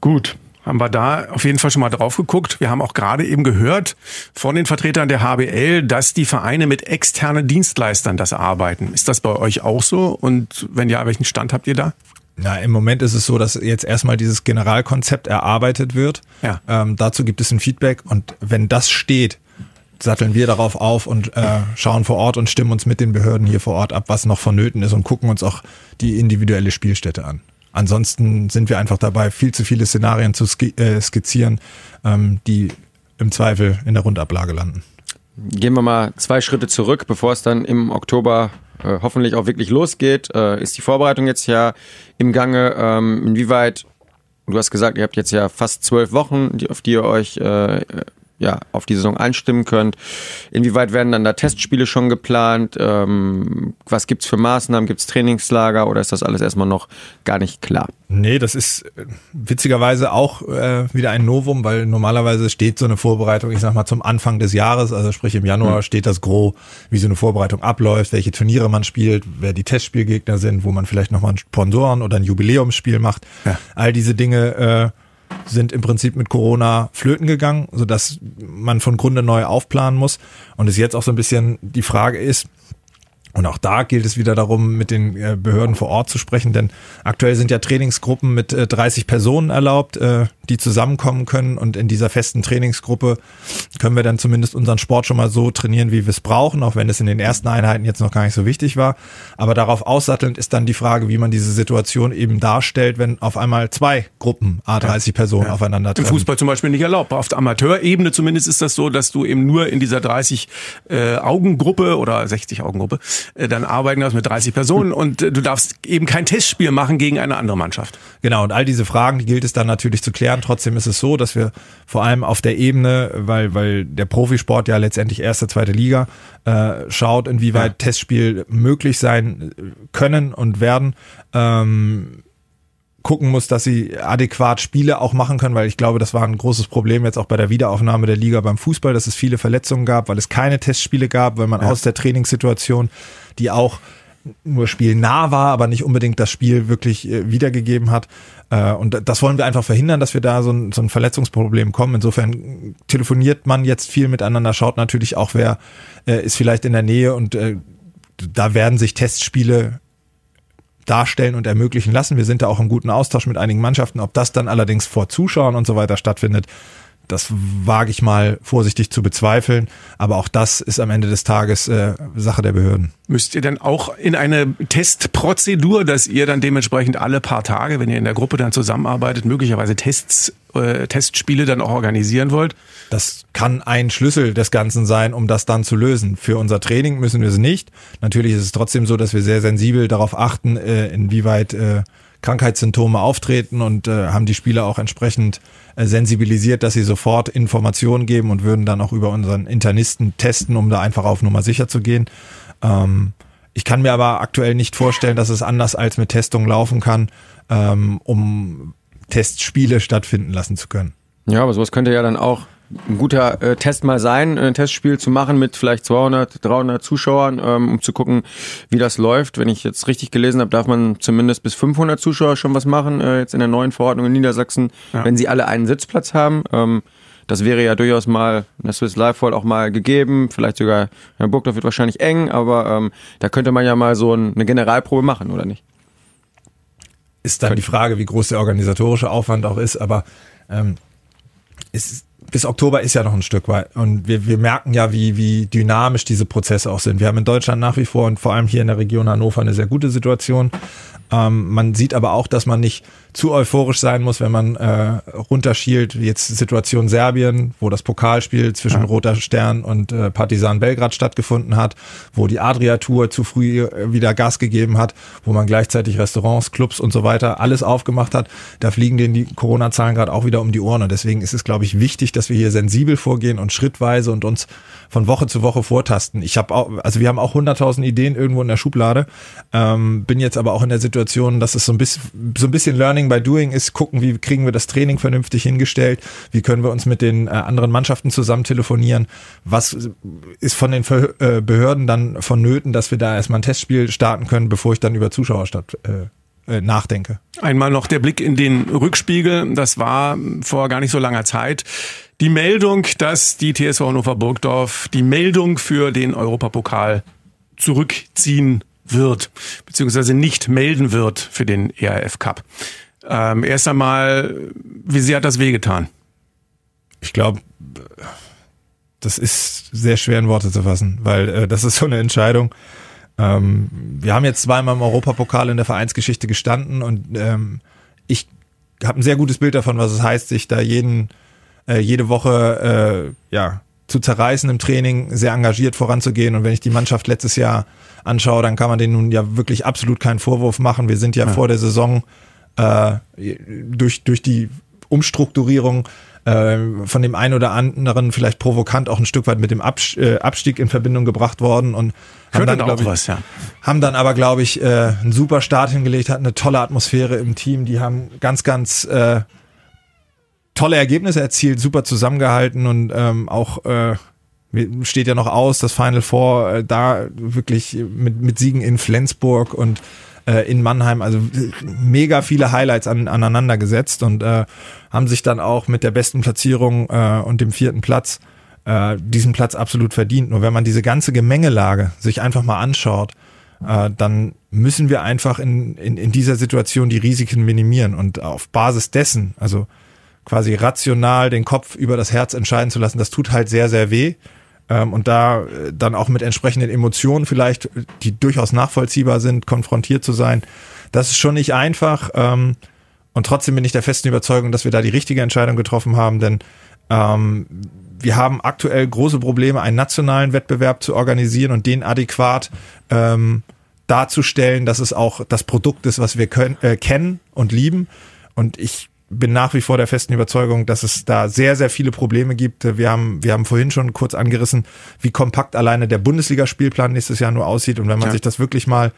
Gut, haben wir da auf jeden Fall schon mal drauf geguckt. Wir haben auch gerade eben gehört von den Vertretern der HBL, dass die Vereine mit externen Dienstleistern das arbeiten. Ist das bei euch auch so? Und wenn ja, welchen Stand habt ihr da? Na, im Moment ist es so, dass jetzt erstmal dieses Generalkonzept erarbeitet wird. Ja. Ähm, dazu gibt es ein Feedback und wenn das steht, satteln wir darauf auf und äh, schauen vor Ort und stimmen uns mit den Behörden hier vor Ort ab, was noch vonnöten ist und gucken uns auch die individuelle Spielstätte an. Ansonsten sind wir einfach dabei, viel zu viele Szenarien zu äh, skizzieren, ähm, die im Zweifel in der Rundablage landen. Gehen wir mal zwei Schritte zurück, bevor es dann im Oktober äh, hoffentlich auch wirklich losgeht. Äh, ist die Vorbereitung jetzt ja im Gange? Ähm, inwieweit, du hast gesagt, ihr habt jetzt ja fast zwölf Wochen, die, auf die ihr euch äh, ja, auf die Saison einstimmen könnt. Inwieweit werden dann da Testspiele schon geplant? Ähm, was gibt's für Maßnahmen? Gibt's Trainingslager oder ist das alles erstmal noch gar nicht klar? Nee, das ist äh, witzigerweise auch äh, wieder ein Novum, weil normalerweise steht so eine Vorbereitung, ich sag mal, zum Anfang des Jahres, also sprich im Januar mhm. steht das Gros, wie so eine Vorbereitung abläuft, welche Turniere man spielt, wer die Testspielgegner sind, wo man vielleicht nochmal einen Sponsoren oder ein Jubiläumsspiel macht. Ja. All diese Dinge äh, sind im Prinzip mit Corona flöten gegangen, sodass man von Grunde neu aufplanen muss. Und es jetzt auch so ein bisschen die Frage ist, und auch da gilt es wieder darum, mit den äh, Behörden vor Ort zu sprechen, denn aktuell sind ja Trainingsgruppen mit 30 äh, Personen erlaubt. Äh, die zusammenkommen können und in dieser festen Trainingsgruppe können wir dann zumindest unseren Sport schon mal so trainieren, wie wir es brauchen, auch wenn es in den ersten Einheiten jetzt noch gar nicht so wichtig war. Aber darauf aussattelnd ist dann die Frage, wie man diese Situation eben darstellt, wenn auf einmal zwei Gruppen, A30 Personen ja. aufeinander treffen. Im Fußball zum Beispiel nicht erlaubt. Auf der Amateurebene zumindest ist das so, dass du eben nur in dieser 30 äh, Augengruppe oder 60 Augengruppe dann arbeiten darfst mit 30 Personen und äh, du darfst eben kein Testspiel machen gegen eine andere Mannschaft. Genau, und all diese Fragen, die gilt es dann natürlich zu klären. Trotzdem ist es so, dass wir vor allem auf der Ebene, weil, weil der Profisport ja letztendlich erste, zweite Liga äh, schaut, inwieweit ja. Testspiel möglich sein können und werden. Ähm, gucken muss, dass sie adäquat Spiele auch machen können, weil ich glaube, das war ein großes Problem jetzt auch bei der Wiederaufnahme der Liga beim Fußball, dass es viele Verletzungen gab, weil es keine Testspiele gab, weil man ja. aus der Trainingssituation, die auch nur spielnah war, aber nicht unbedingt das Spiel wirklich äh, wiedergegeben hat. Äh, und das wollen wir einfach verhindern, dass wir da so ein, so ein Verletzungsproblem kommen. Insofern telefoniert man jetzt viel miteinander, schaut natürlich auch, wer äh, ist vielleicht in der Nähe und da werden sich Testspiele darstellen und ermöglichen lassen. Wir sind da auch im guten Austausch mit einigen Mannschaften. Ob das dann allerdings vor Zuschauern und so weiter stattfindet, das wage ich mal vorsichtig zu bezweifeln. Aber auch das ist am Ende des Tages äh, Sache der Behörden. Müsst ihr dann auch in eine Testprozedur, dass ihr dann dementsprechend alle paar Tage, wenn ihr in der Gruppe dann zusammenarbeitet, möglicherweise Tests, äh, Testspiele dann auch organisieren wollt? Das kann ein Schlüssel des Ganzen sein, um das dann zu lösen. Für unser Training müssen wir es nicht. Natürlich ist es trotzdem so, dass wir sehr sensibel darauf achten, äh, inwieweit äh, Krankheitssymptome auftreten und äh, haben die Spieler auch entsprechend äh, sensibilisiert, dass sie sofort Informationen geben und würden dann auch über unseren Internisten testen, um da einfach auf Nummer sicher zu gehen. Ähm, ich kann mir aber aktuell nicht vorstellen, dass es anders als mit Testung laufen kann, ähm, um Testspiele stattfinden lassen zu können. Ja, aber sowas könnte ja dann auch ein guter äh, Test mal sein, ein Testspiel zu machen mit vielleicht 200, 300 Zuschauern, ähm, um zu gucken, wie das läuft. Wenn ich jetzt richtig gelesen habe, darf man zumindest bis 500 Zuschauer schon was machen, äh, jetzt in der neuen Verordnung in Niedersachsen, ja. wenn sie alle einen Sitzplatz haben. Ähm, das wäre ja durchaus mal in der Swiss Life World auch mal gegeben. Vielleicht sogar, ja, Burgdorf wird wahrscheinlich eng, aber ähm, da könnte man ja mal so ein, eine Generalprobe machen, oder nicht? Ist dann die Frage, wie groß der organisatorische Aufwand auch ist, aber ähm, ist bis Oktober ist ja noch ein Stück weit. Und wir, wir merken ja, wie, wie dynamisch diese Prozesse auch sind. Wir haben in Deutschland nach wie vor und vor allem hier in der Region Hannover eine sehr gute Situation. Ähm, man sieht aber auch, dass man nicht zu euphorisch sein muss, wenn man äh, runterschielt. Jetzt Situation Serbien, wo das Pokalspiel zwischen ja. Roter Stern und äh, Partisan Belgrad stattgefunden hat, wo die Adria-Tour zu früh äh, wieder Gas gegeben hat, wo man gleichzeitig Restaurants, Clubs und so weiter alles aufgemacht hat. Da fliegen denen die Corona-Zahlen gerade auch wieder um die Ohren. Und deswegen ist es, glaube ich, wichtig, dass wir hier sensibel vorgehen und schrittweise und uns von Woche zu Woche vortasten. Ich habe auch, also wir haben auch 100.000 Ideen irgendwo in der Schublade, ähm, bin jetzt aber auch in der Situation, dass es so ein bisschen, so ein bisschen Learning by Doing ist, gucken, wie kriegen wir das Training vernünftig hingestellt, wie können wir uns mit den äh, anderen Mannschaften zusammen telefonieren, was ist von den äh, Behörden dann vonnöten, dass wir da erstmal ein Testspiel starten können, bevor ich dann über Zuschauer statt, äh, äh, nachdenke. Einmal noch der Blick in den Rückspiegel. Das war vor gar nicht so langer Zeit. Die Meldung, dass die TSV Hannover Burgdorf die Meldung für den Europapokal zurückziehen wird, beziehungsweise nicht melden wird für den ERF Cup. Ähm, erst einmal, wie sehr hat das wehgetan? Ich glaube, das ist sehr schwer in Worte zu fassen, weil äh, das ist so eine Entscheidung. Ähm, wir haben jetzt zweimal im Europapokal in der Vereinsgeschichte gestanden und ähm, ich habe ein sehr gutes Bild davon, was es heißt, sich da jeden, äh, jede Woche äh, ja, zu zerreißen im Training, sehr engagiert voranzugehen. Und wenn ich die Mannschaft letztes Jahr anschaue, dann kann man denen nun ja wirklich absolut keinen Vorwurf machen. Wir sind ja, ja. vor der Saison äh, durch, durch die Umstrukturierung äh, von dem einen oder anderen vielleicht provokant auch ein Stück weit mit dem äh, Abstieg in Verbindung gebracht worden und haben dann, auch ich, was, ja. haben dann aber, glaube ich, äh, einen super Start hingelegt, hatten eine tolle Atmosphäre im Team, die haben ganz, ganz äh, tolle Ergebnisse erzielt, super zusammengehalten und ähm, auch äh, steht ja noch aus, das Final Four äh, da wirklich mit, mit Siegen in Flensburg und äh, in Mannheim, also mega viele Highlights an, aneinander gesetzt und äh, haben sich dann auch mit der besten Platzierung äh, und dem vierten Platz äh, diesen Platz absolut verdient. Nur wenn man diese ganze Gemengelage sich einfach mal anschaut, äh, dann müssen wir einfach in, in, in dieser Situation die Risiken minimieren und auf Basis dessen, also quasi rational den Kopf über das Herz entscheiden zu lassen, das tut halt sehr, sehr weh. Ähm, und da äh, dann auch mit entsprechenden Emotionen vielleicht, die durchaus nachvollziehbar sind, konfrontiert zu sein, das ist schon nicht einfach. Ähm, und trotzdem bin ich der festen Überzeugung, dass wir da die richtige Entscheidung getroffen haben, denn ähm, wir haben aktuell große Probleme, einen nationalen Wettbewerb zu organisieren und den adäquat darzustellen, dass es auch das Produkt ist, was wir können, äh, kennen und lieben. Und ich bin nach wie vor der festen Überzeugung, dass es da sehr, sehr viele Probleme gibt. Wir haben, wir haben vorhin schon kurz angerissen, wie kompakt alleine der Bundesligaspielplan nächstes Jahr nur aussieht. Und wenn man ja. sich das wirklich mal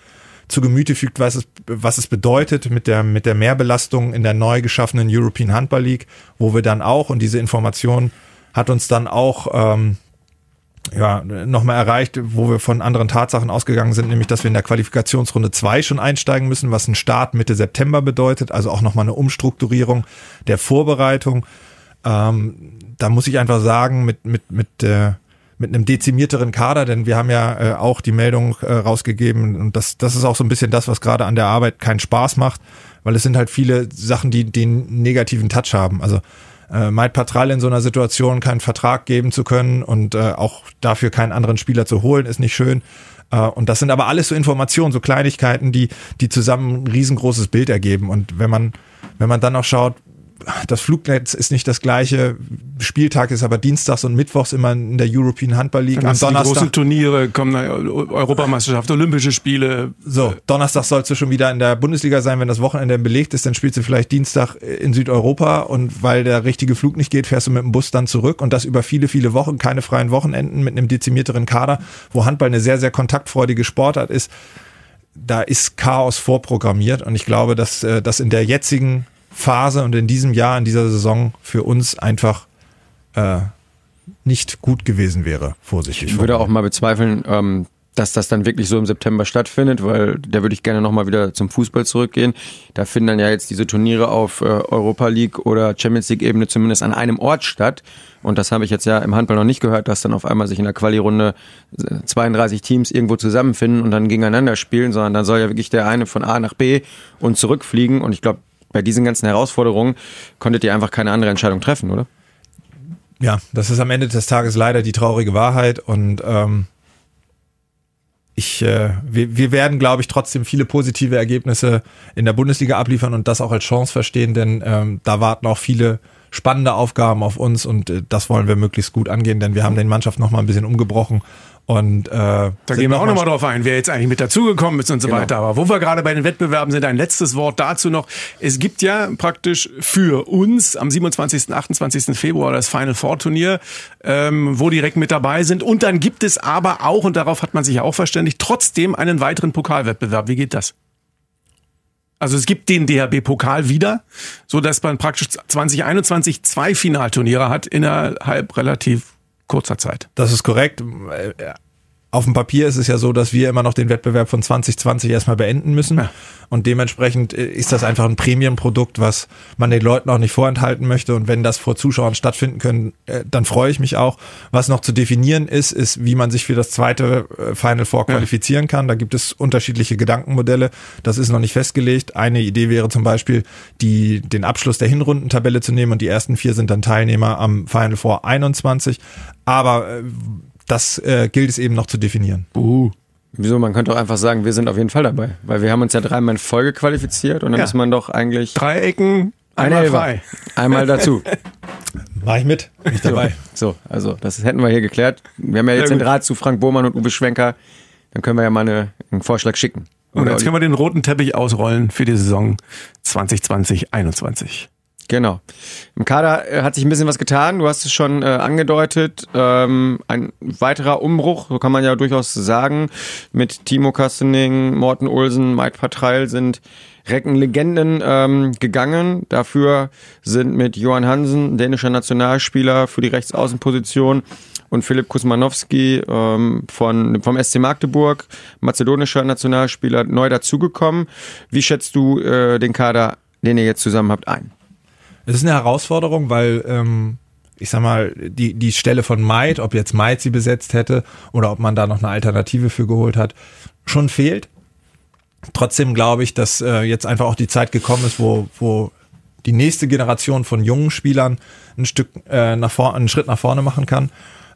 zu Gemüte fügt, was es, was es bedeutet mit der, mit der Mehrbelastung in der neu geschaffenen European Handball League, wo wir dann auch, und diese Information hat uns dann auch ähm, ja, nochmal erreicht, wo wir von anderen Tatsachen ausgegangen sind, nämlich, dass wir in der Qualifikationsrunde 2 schon einsteigen müssen, was ein Start Mitte September bedeutet, also auch nochmal eine Umstrukturierung der Vorbereitung. Ähm, da muss ich einfach sagen, mit, mit, mit, äh, mit einem dezimierteren Kader, denn wir haben ja äh, auch die Meldung äh, rausgegeben und das, das ist auch so ein bisschen das, was gerade an der Arbeit keinen Spaß macht, weil es sind halt viele Sachen, die den negativen Touch haben. Also äh, Maid Patral in so einer Situation keinen Vertrag geben zu können und äh, auch dafür keinen anderen Spieler zu holen, ist nicht schön. Äh, und das sind aber alles so Informationen, so Kleinigkeiten, die, die zusammen ein riesengroßes Bild ergeben. Und wenn man, wenn man dann noch schaut, das Flugnetz ist nicht das gleiche. Spieltag ist aber dienstags und mittwochs immer in der European Handball League. Am Donnerstag. Die großen Turniere kommen, Europameisterschaft, Olympische Spiele. So, Donnerstag sollst du schon wieder in der Bundesliga sein. Wenn das Wochenende belegt ist, dann spielst du vielleicht Dienstag in Südeuropa und weil der richtige Flug nicht geht, fährst du mit dem Bus dann zurück und das über viele, viele Wochen, keine freien Wochenenden mit einem dezimierteren Kader, wo Handball eine sehr, sehr kontaktfreudige Sportart ist. Da ist Chaos vorprogrammiert und ich glaube, dass äh, das in der jetzigen Phase und in diesem Jahr, in dieser Saison für uns einfach äh, nicht gut gewesen wäre, vorsichtig. Ich würde auch mal bezweifeln, ähm, dass das dann wirklich so im September stattfindet, weil da würde ich gerne nochmal wieder zum Fußball zurückgehen. Da finden dann ja jetzt diese Turniere auf äh, Europa League oder Champions League Ebene zumindest an einem Ort statt. Und das habe ich jetzt ja im Handball noch nicht gehört, dass dann auf einmal sich in der Quali-Runde 32 Teams irgendwo zusammenfinden und dann gegeneinander spielen, sondern dann soll ja wirklich der eine von A nach B und zurückfliegen. Und ich glaube, bei diesen ganzen Herausforderungen konntet ihr einfach keine andere Entscheidung treffen, oder? Ja, das ist am Ende des Tages leider die traurige Wahrheit und ähm, ich, äh, wir, wir werden, glaube ich, trotzdem viele positive Ergebnisse in der Bundesliga abliefern und das auch als Chance verstehen, denn ähm, da warten auch viele spannende Aufgaben auf uns und äh, das wollen wir möglichst gut angehen, denn wir haben den Mannschaft noch mal ein bisschen umgebrochen und äh, da gehen wir auch nochmal drauf ein, wer jetzt eigentlich mit dazugekommen ist und so genau. weiter. Aber wo wir gerade bei den Wettbewerben sind, ein letztes Wort dazu noch. Es gibt ja praktisch für uns am 27. 28. Februar das Final Four Turnier, ähm, wo direkt mit dabei sind. Und dann gibt es aber auch, und darauf hat man sich ja auch verständigt, trotzdem einen weiteren Pokalwettbewerb. Wie geht das? Also es gibt den DHB-Pokal wieder, so dass man praktisch 2021 zwei Finalturniere hat innerhalb relativ kurzer Zeit. Das ist korrekt auf dem Papier ist es ja so, dass wir immer noch den Wettbewerb von 2020 erstmal beenden müssen. Ja. Und dementsprechend äh, ist das einfach ein Premium-Produkt, was man den Leuten auch nicht vorenthalten möchte. Und wenn das vor Zuschauern stattfinden können, äh, dann freue ich mich auch. Was noch zu definieren ist, ist, wie man sich für das zweite äh, Final Four qualifizieren ja. kann. Da gibt es unterschiedliche Gedankenmodelle. Das ist noch nicht festgelegt. Eine Idee wäre zum Beispiel, die, den Abschluss der Hinrundentabelle zu nehmen und die ersten vier sind dann Teilnehmer am Final Four 21. Aber das äh, gilt es eben noch zu definieren. Uh. Wieso? Man könnte auch einfach sagen, wir sind auf jeden Fall dabei. Weil wir haben uns ja dreimal in Folge qualifiziert und dann ja. ist man doch eigentlich. Drei Ecken, einmal frei. Einmal dazu. Mach ich mit, nicht dabei. So, also das hätten wir hier geklärt. Wir haben ja jetzt den Draht zu Frank Bohmann und Uwe Schwenker. Dann können wir ja mal eine, einen Vorschlag schicken. Und jetzt können wir den roten Teppich ausrollen für die Saison 2020-21. Genau. Im Kader äh, hat sich ein bisschen was getan. Du hast es schon äh, angedeutet. Ähm, ein weiterer Umbruch, so kann man ja durchaus sagen. Mit Timo Kastening, Morten Olsen, Mike Patreil sind Reckenlegenden ähm, gegangen. Dafür sind mit Johann Hansen, dänischer Nationalspieler für die Rechtsaußenposition, und Philipp Kusmanowski ähm, von, vom SC Magdeburg, mazedonischer Nationalspieler, neu dazugekommen. Wie schätzt du äh, den Kader, den ihr jetzt zusammen habt, ein? Es ist eine Herausforderung, weil ähm, ich sag mal, die, die Stelle von Maid, ob jetzt Maid sie besetzt hätte oder ob man da noch eine Alternative für geholt hat, schon fehlt. Trotzdem glaube ich, dass äh, jetzt einfach auch die Zeit gekommen ist, wo, wo die nächste Generation von jungen Spielern ein Stück äh, nach vor, einen Schritt nach vorne machen kann.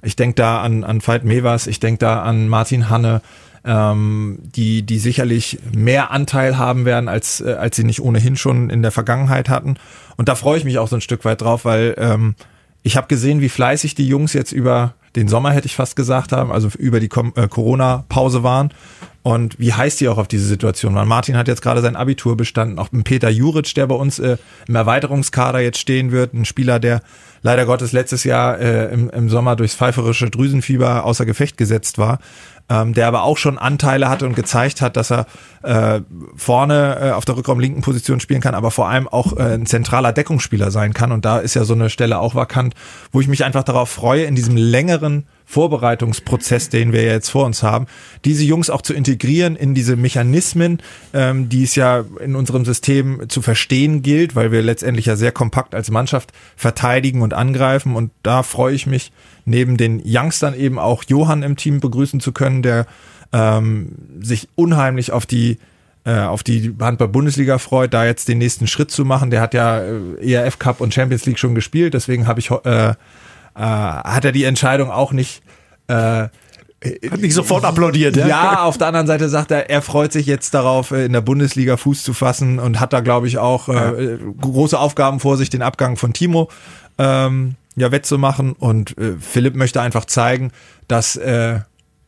Ich denke da an, an Veit Mevers, ich denke da an Martin Hanne, ähm, die, die sicherlich mehr Anteil haben werden, als, äh, als sie nicht ohnehin schon in der Vergangenheit hatten. Und da freue ich mich auch so ein Stück weit drauf, weil ähm, ich habe gesehen, wie fleißig die Jungs jetzt über den Sommer, hätte ich fast gesagt haben, also über die äh, Corona-Pause waren und wie heiß die auch auf diese Situation waren. Martin hat jetzt gerade sein Abitur bestanden, auch Peter Juric, der bei uns äh, im Erweiterungskader jetzt stehen wird, ein Spieler, der leider Gottes letztes Jahr äh, im, im Sommer durchs pfeiferische Drüsenfieber außer Gefecht gesetzt war ähm, der aber auch schon Anteile hatte und gezeigt hat, dass er äh, vorne äh, auf der Rückraumlinken Position spielen kann, aber vor allem auch äh, ein zentraler Deckungsspieler sein kann. Und da ist ja so eine Stelle auch vakant, wo ich mich einfach darauf freue, in diesem längeren Vorbereitungsprozess, den wir jetzt vor uns haben, diese Jungs auch zu integrieren in diese Mechanismen, ähm, die es ja in unserem System zu verstehen gilt, weil wir letztendlich ja sehr kompakt als Mannschaft verteidigen und angreifen. Und da freue ich mich, neben den Youngstern eben auch Johann im Team begrüßen zu können, der ähm, sich unheimlich auf die äh, auf die Handball-Bundesliga freut, da jetzt den nächsten Schritt zu machen. Der hat ja äh, ERF Cup und Champions League schon gespielt, deswegen habe ich äh, äh, hat er die Entscheidung auch nicht äh, hat nicht sofort applaudiert, ja? Ja, auf der anderen Seite sagt er, er freut sich jetzt darauf, äh, in der Bundesliga Fuß zu fassen und hat da, glaube ich, auch äh, große Aufgaben vor sich, den Abgang von Timo ähm, ja wettzumachen. Und äh, Philipp möchte einfach zeigen, dass äh,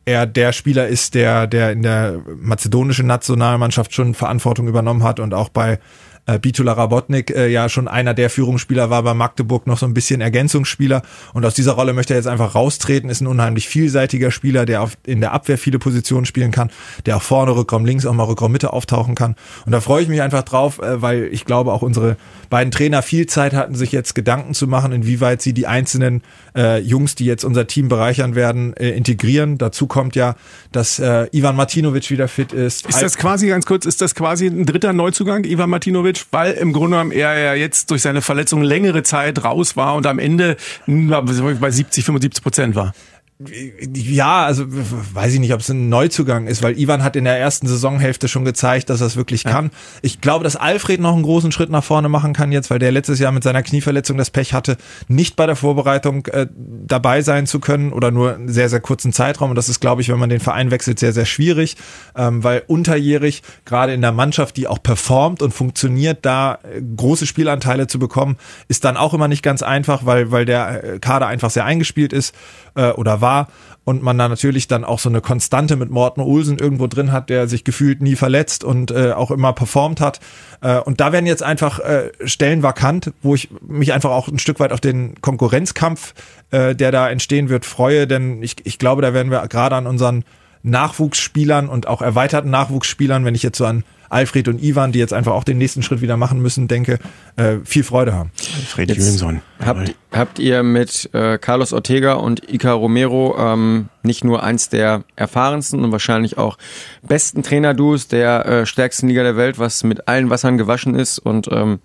er der Spieler ist, der, der in der mazedonischen Nationalmannschaft schon Verantwortung übernommen hat und auch bei äh, Bitula Rabotnik äh, ja schon einer der Führungsspieler war bei Magdeburg, noch so ein bisschen Ergänzungsspieler. Und aus dieser Rolle möchte er jetzt einfach raustreten, ist ein unheimlich vielseitiger Spieler, der auf, in der Abwehr viele Positionen spielen kann, der auch vorne Rückraum links, auch mal Rückraum Mitte auftauchen kann. Und da freue ich mich einfach drauf, äh, weil ich glaube, auch unsere beiden Trainer viel Zeit hatten, sich jetzt Gedanken zu machen, inwieweit sie die einzelnen äh, Jungs, die jetzt unser Team bereichern werden, äh, integrieren. Dazu kommt ja, dass äh, Ivan Martinovic wieder fit ist. Ist das quasi, ganz kurz, ist das quasi ein dritter Neuzugang, Ivan Martinovic? Weil im Grunde genommen er ja jetzt durch seine Verletzung längere Zeit raus war und am Ende bei 70, 75 Prozent war. Ja, also weiß ich nicht, ob es ein Neuzugang ist, weil Ivan hat in der ersten Saisonhälfte schon gezeigt, dass er es wirklich kann. Ich glaube, dass Alfred noch einen großen Schritt nach vorne machen kann jetzt, weil der letztes Jahr mit seiner Knieverletzung das Pech hatte, nicht bei der Vorbereitung äh, dabei sein zu können oder nur einen sehr, sehr kurzen Zeitraum. Und das ist, glaube ich, wenn man den Verein wechselt, sehr, sehr schwierig, ähm, weil unterjährig, gerade in der Mannschaft, die auch performt und funktioniert, da äh, große Spielanteile zu bekommen, ist dann auch immer nicht ganz einfach, weil, weil der äh, Kader einfach sehr eingespielt ist äh, oder war und man da natürlich dann auch so eine Konstante mit Morten Olsen irgendwo drin hat, der sich gefühlt nie verletzt und äh, auch immer performt hat. Äh, und da werden jetzt einfach äh, Stellen vakant, wo ich mich einfach auch ein Stück weit auf den Konkurrenzkampf, äh, der da entstehen wird, freue, denn ich, ich glaube, da werden wir gerade an unseren Nachwuchsspielern und auch erweiterten Nachwuchsspielern, wenn ich jetzt so an Alfred und Ivan, die jetzt einfach auch den nächsten Schritt wieder machen müssen, denke, äh, viel Freude haben. Alfred Jönsson. Habt, habt ihr mit äh, Carlos Ortega und Ica Romero ähm, nicht nur eins der erfahrensten und wahrscheinlich auch besten Trainer-Duos der äh, stärksten Liga der Welt, was mit allen Wassern gewaschen ist und ähm,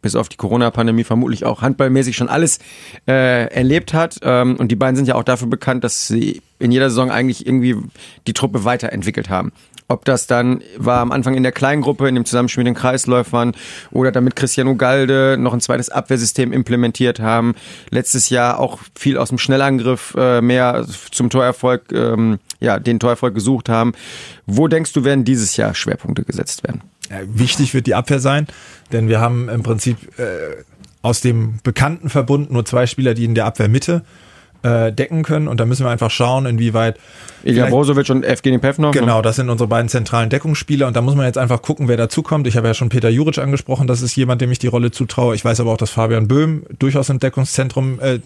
bis auf die Corona-Pandemie vermutlich auch handballmäßig schon alles äh, erlebt hat. Ähm, und die beiden sind ja auch dafür bekannt, dass sie in jeder Saison eigentlich irgendwie die Truppe weiterentwickelt haben. Ob das dann war am Anfang in der Kleingruppe, in dem Zusammenspiel mit den Kreisläufern oder damit Cristiano Galde noch ein zweites Abwehrsystem implementiert haben. Letztes Jahr auch viel aus dem Schnellangriff äh, mehr zum Torerfolg, ähm, ja, den Torerfolg gesucht haben. Wo denkst du, werden dieses Jahr Schwerpunkte gesetzt werden? Ja, wichtig wird die Abwehr sein, denn wir haben im Prinzip äh, aus dem bekannten Verbund nur zwei Spieler, die in der Abwehrmitte äh, decken können. Und da müssen wir einfach schauen, inwieweit. Ilja Brozovic und Evgeny Pevnov. Ne? Genau, das sind unsere beiden zentralen Deckungsspieler. Und da muss man jetzt einfach gucken, wer dazukommt. Ich habe ja schon Peter Juric angesprochen, das ist jemand, dem ich die Rolle zutraue. Ich weiß aber auch, dass Fabian Böhm durchaus im Deckungszentrum äh,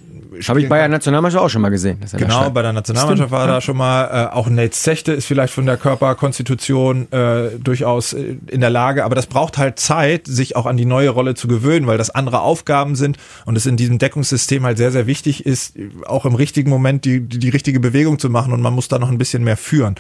habe ich bei der Nationalmannschaft auch schon mal gesehen. genau, bei der Nationalmannschaft war ja. da schon mal. Äh, auch Nate Zechte ist vielleicht von der Körperkonstitution äh, durchaus äh, in der Lage, aber das braucht halt Zeit, sich auch an die neue Rolle zu gewöhnen, weil das andere Aufgaben sind und es in diesem Deckungssystem halt sehr, sehr wichtig ist, auch im richtigen Moment die, die, die richtige Bewegung zu machen und man muss da noch ein bisschen mehr führen.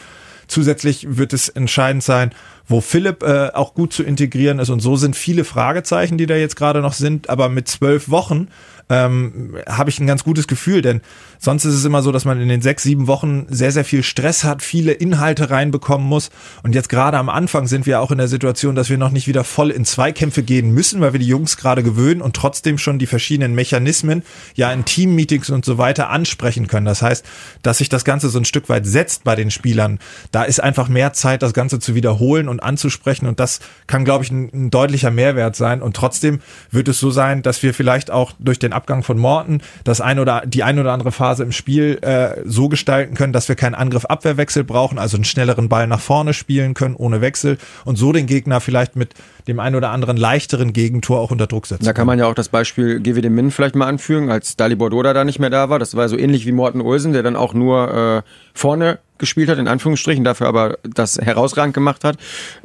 Zusätzlich wird es entscheidend sein, wo Philipp äh, auch gut zu integrieren ist. Und so sind viele Fragezeichen, die da jetzt gerade noch sind. Aber mit zwölf Wochen ähm, habe ich ein ganz gutes Gefühl, denn sonst ist es immer so, dass man in den sechs, sieben Wochen sehr, sehr viel Stress hat, viele Inhalte reinbekommen muss. Und jetzt gerade am Anfang sind wir auch in der Situation, dass wir noch nicht wieder voll in Zweikämpfe gehen müssen, weil wir die Jungs gerade gewöhnen und trotzdem schon die verschiedenen Mechanismen ja in Teammeetings und so weiter ansprechen können. Das heißt, dass sich das Ganze so ein Stück weit setzt bei den Spielern. Da ist einfach mehr Zeit, das Ganze zu wiederholen und anzusprechen. Und das kann, glaube ich, ein, ein deutlicher Mehrwert sein. Und trotzdem wird es so sein, dass wir vielleicht auch durch den Abgang von Morten das ein oder die ein oder andere Phase im Spiel äh, so gestalten können, dass wir keinen Angriff-Abwehrwechsel brauchen, also einen schnelleren Ball nach vorne spielen können ohne Wechsel und so den Gegner vielleicht mit dem ein oder anderen leichteren Gegentor auch unter Druck setzen. Da kann man ja auch das Beispiel GWD Min vielleicht mal anführen, als Dali Bordoda da nicht mehr da war. Das war so ähnlich wie Morten Olsen, der dann auch nur äh, vorne gespielt hat, in Anführungsstrichen, dafür aber das herausragend gemacht hat.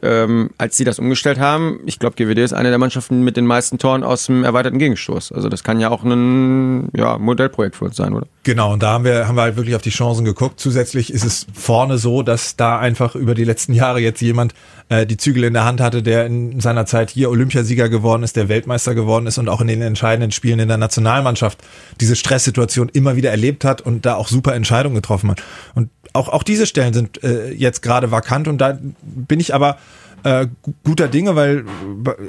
Ähm, als sie das umgestellt haben, ich glaube, GWD ist eine der Mannschaften mit den meisten Toren aus dem erweiterten Gegenstoß. Also das kann ja auch ein ja, Modellprojekt für uns sein, oder? Genau, und da haben wir, haben wir halt wirklich auf die Chancen geguckt. Zusätzlich ist es vorne so, dass da einfach über die letzten Jahre jetzt jemand äh, die Zügel in der Hand hatte, der in seiner Zeit hier Olympiasieger geworden ist, der Weltmeister geworden ist und auch in den entscheidenden Spielen in der Nationalmannschaft diese Stresssituation immer wieder erlebt hat und da auch super Entscheidungen getroffen hat. Und auch, auch diese Stellen sind äh, jetzt gerade vakant und da bin ich aber äh, guter Dinge, weil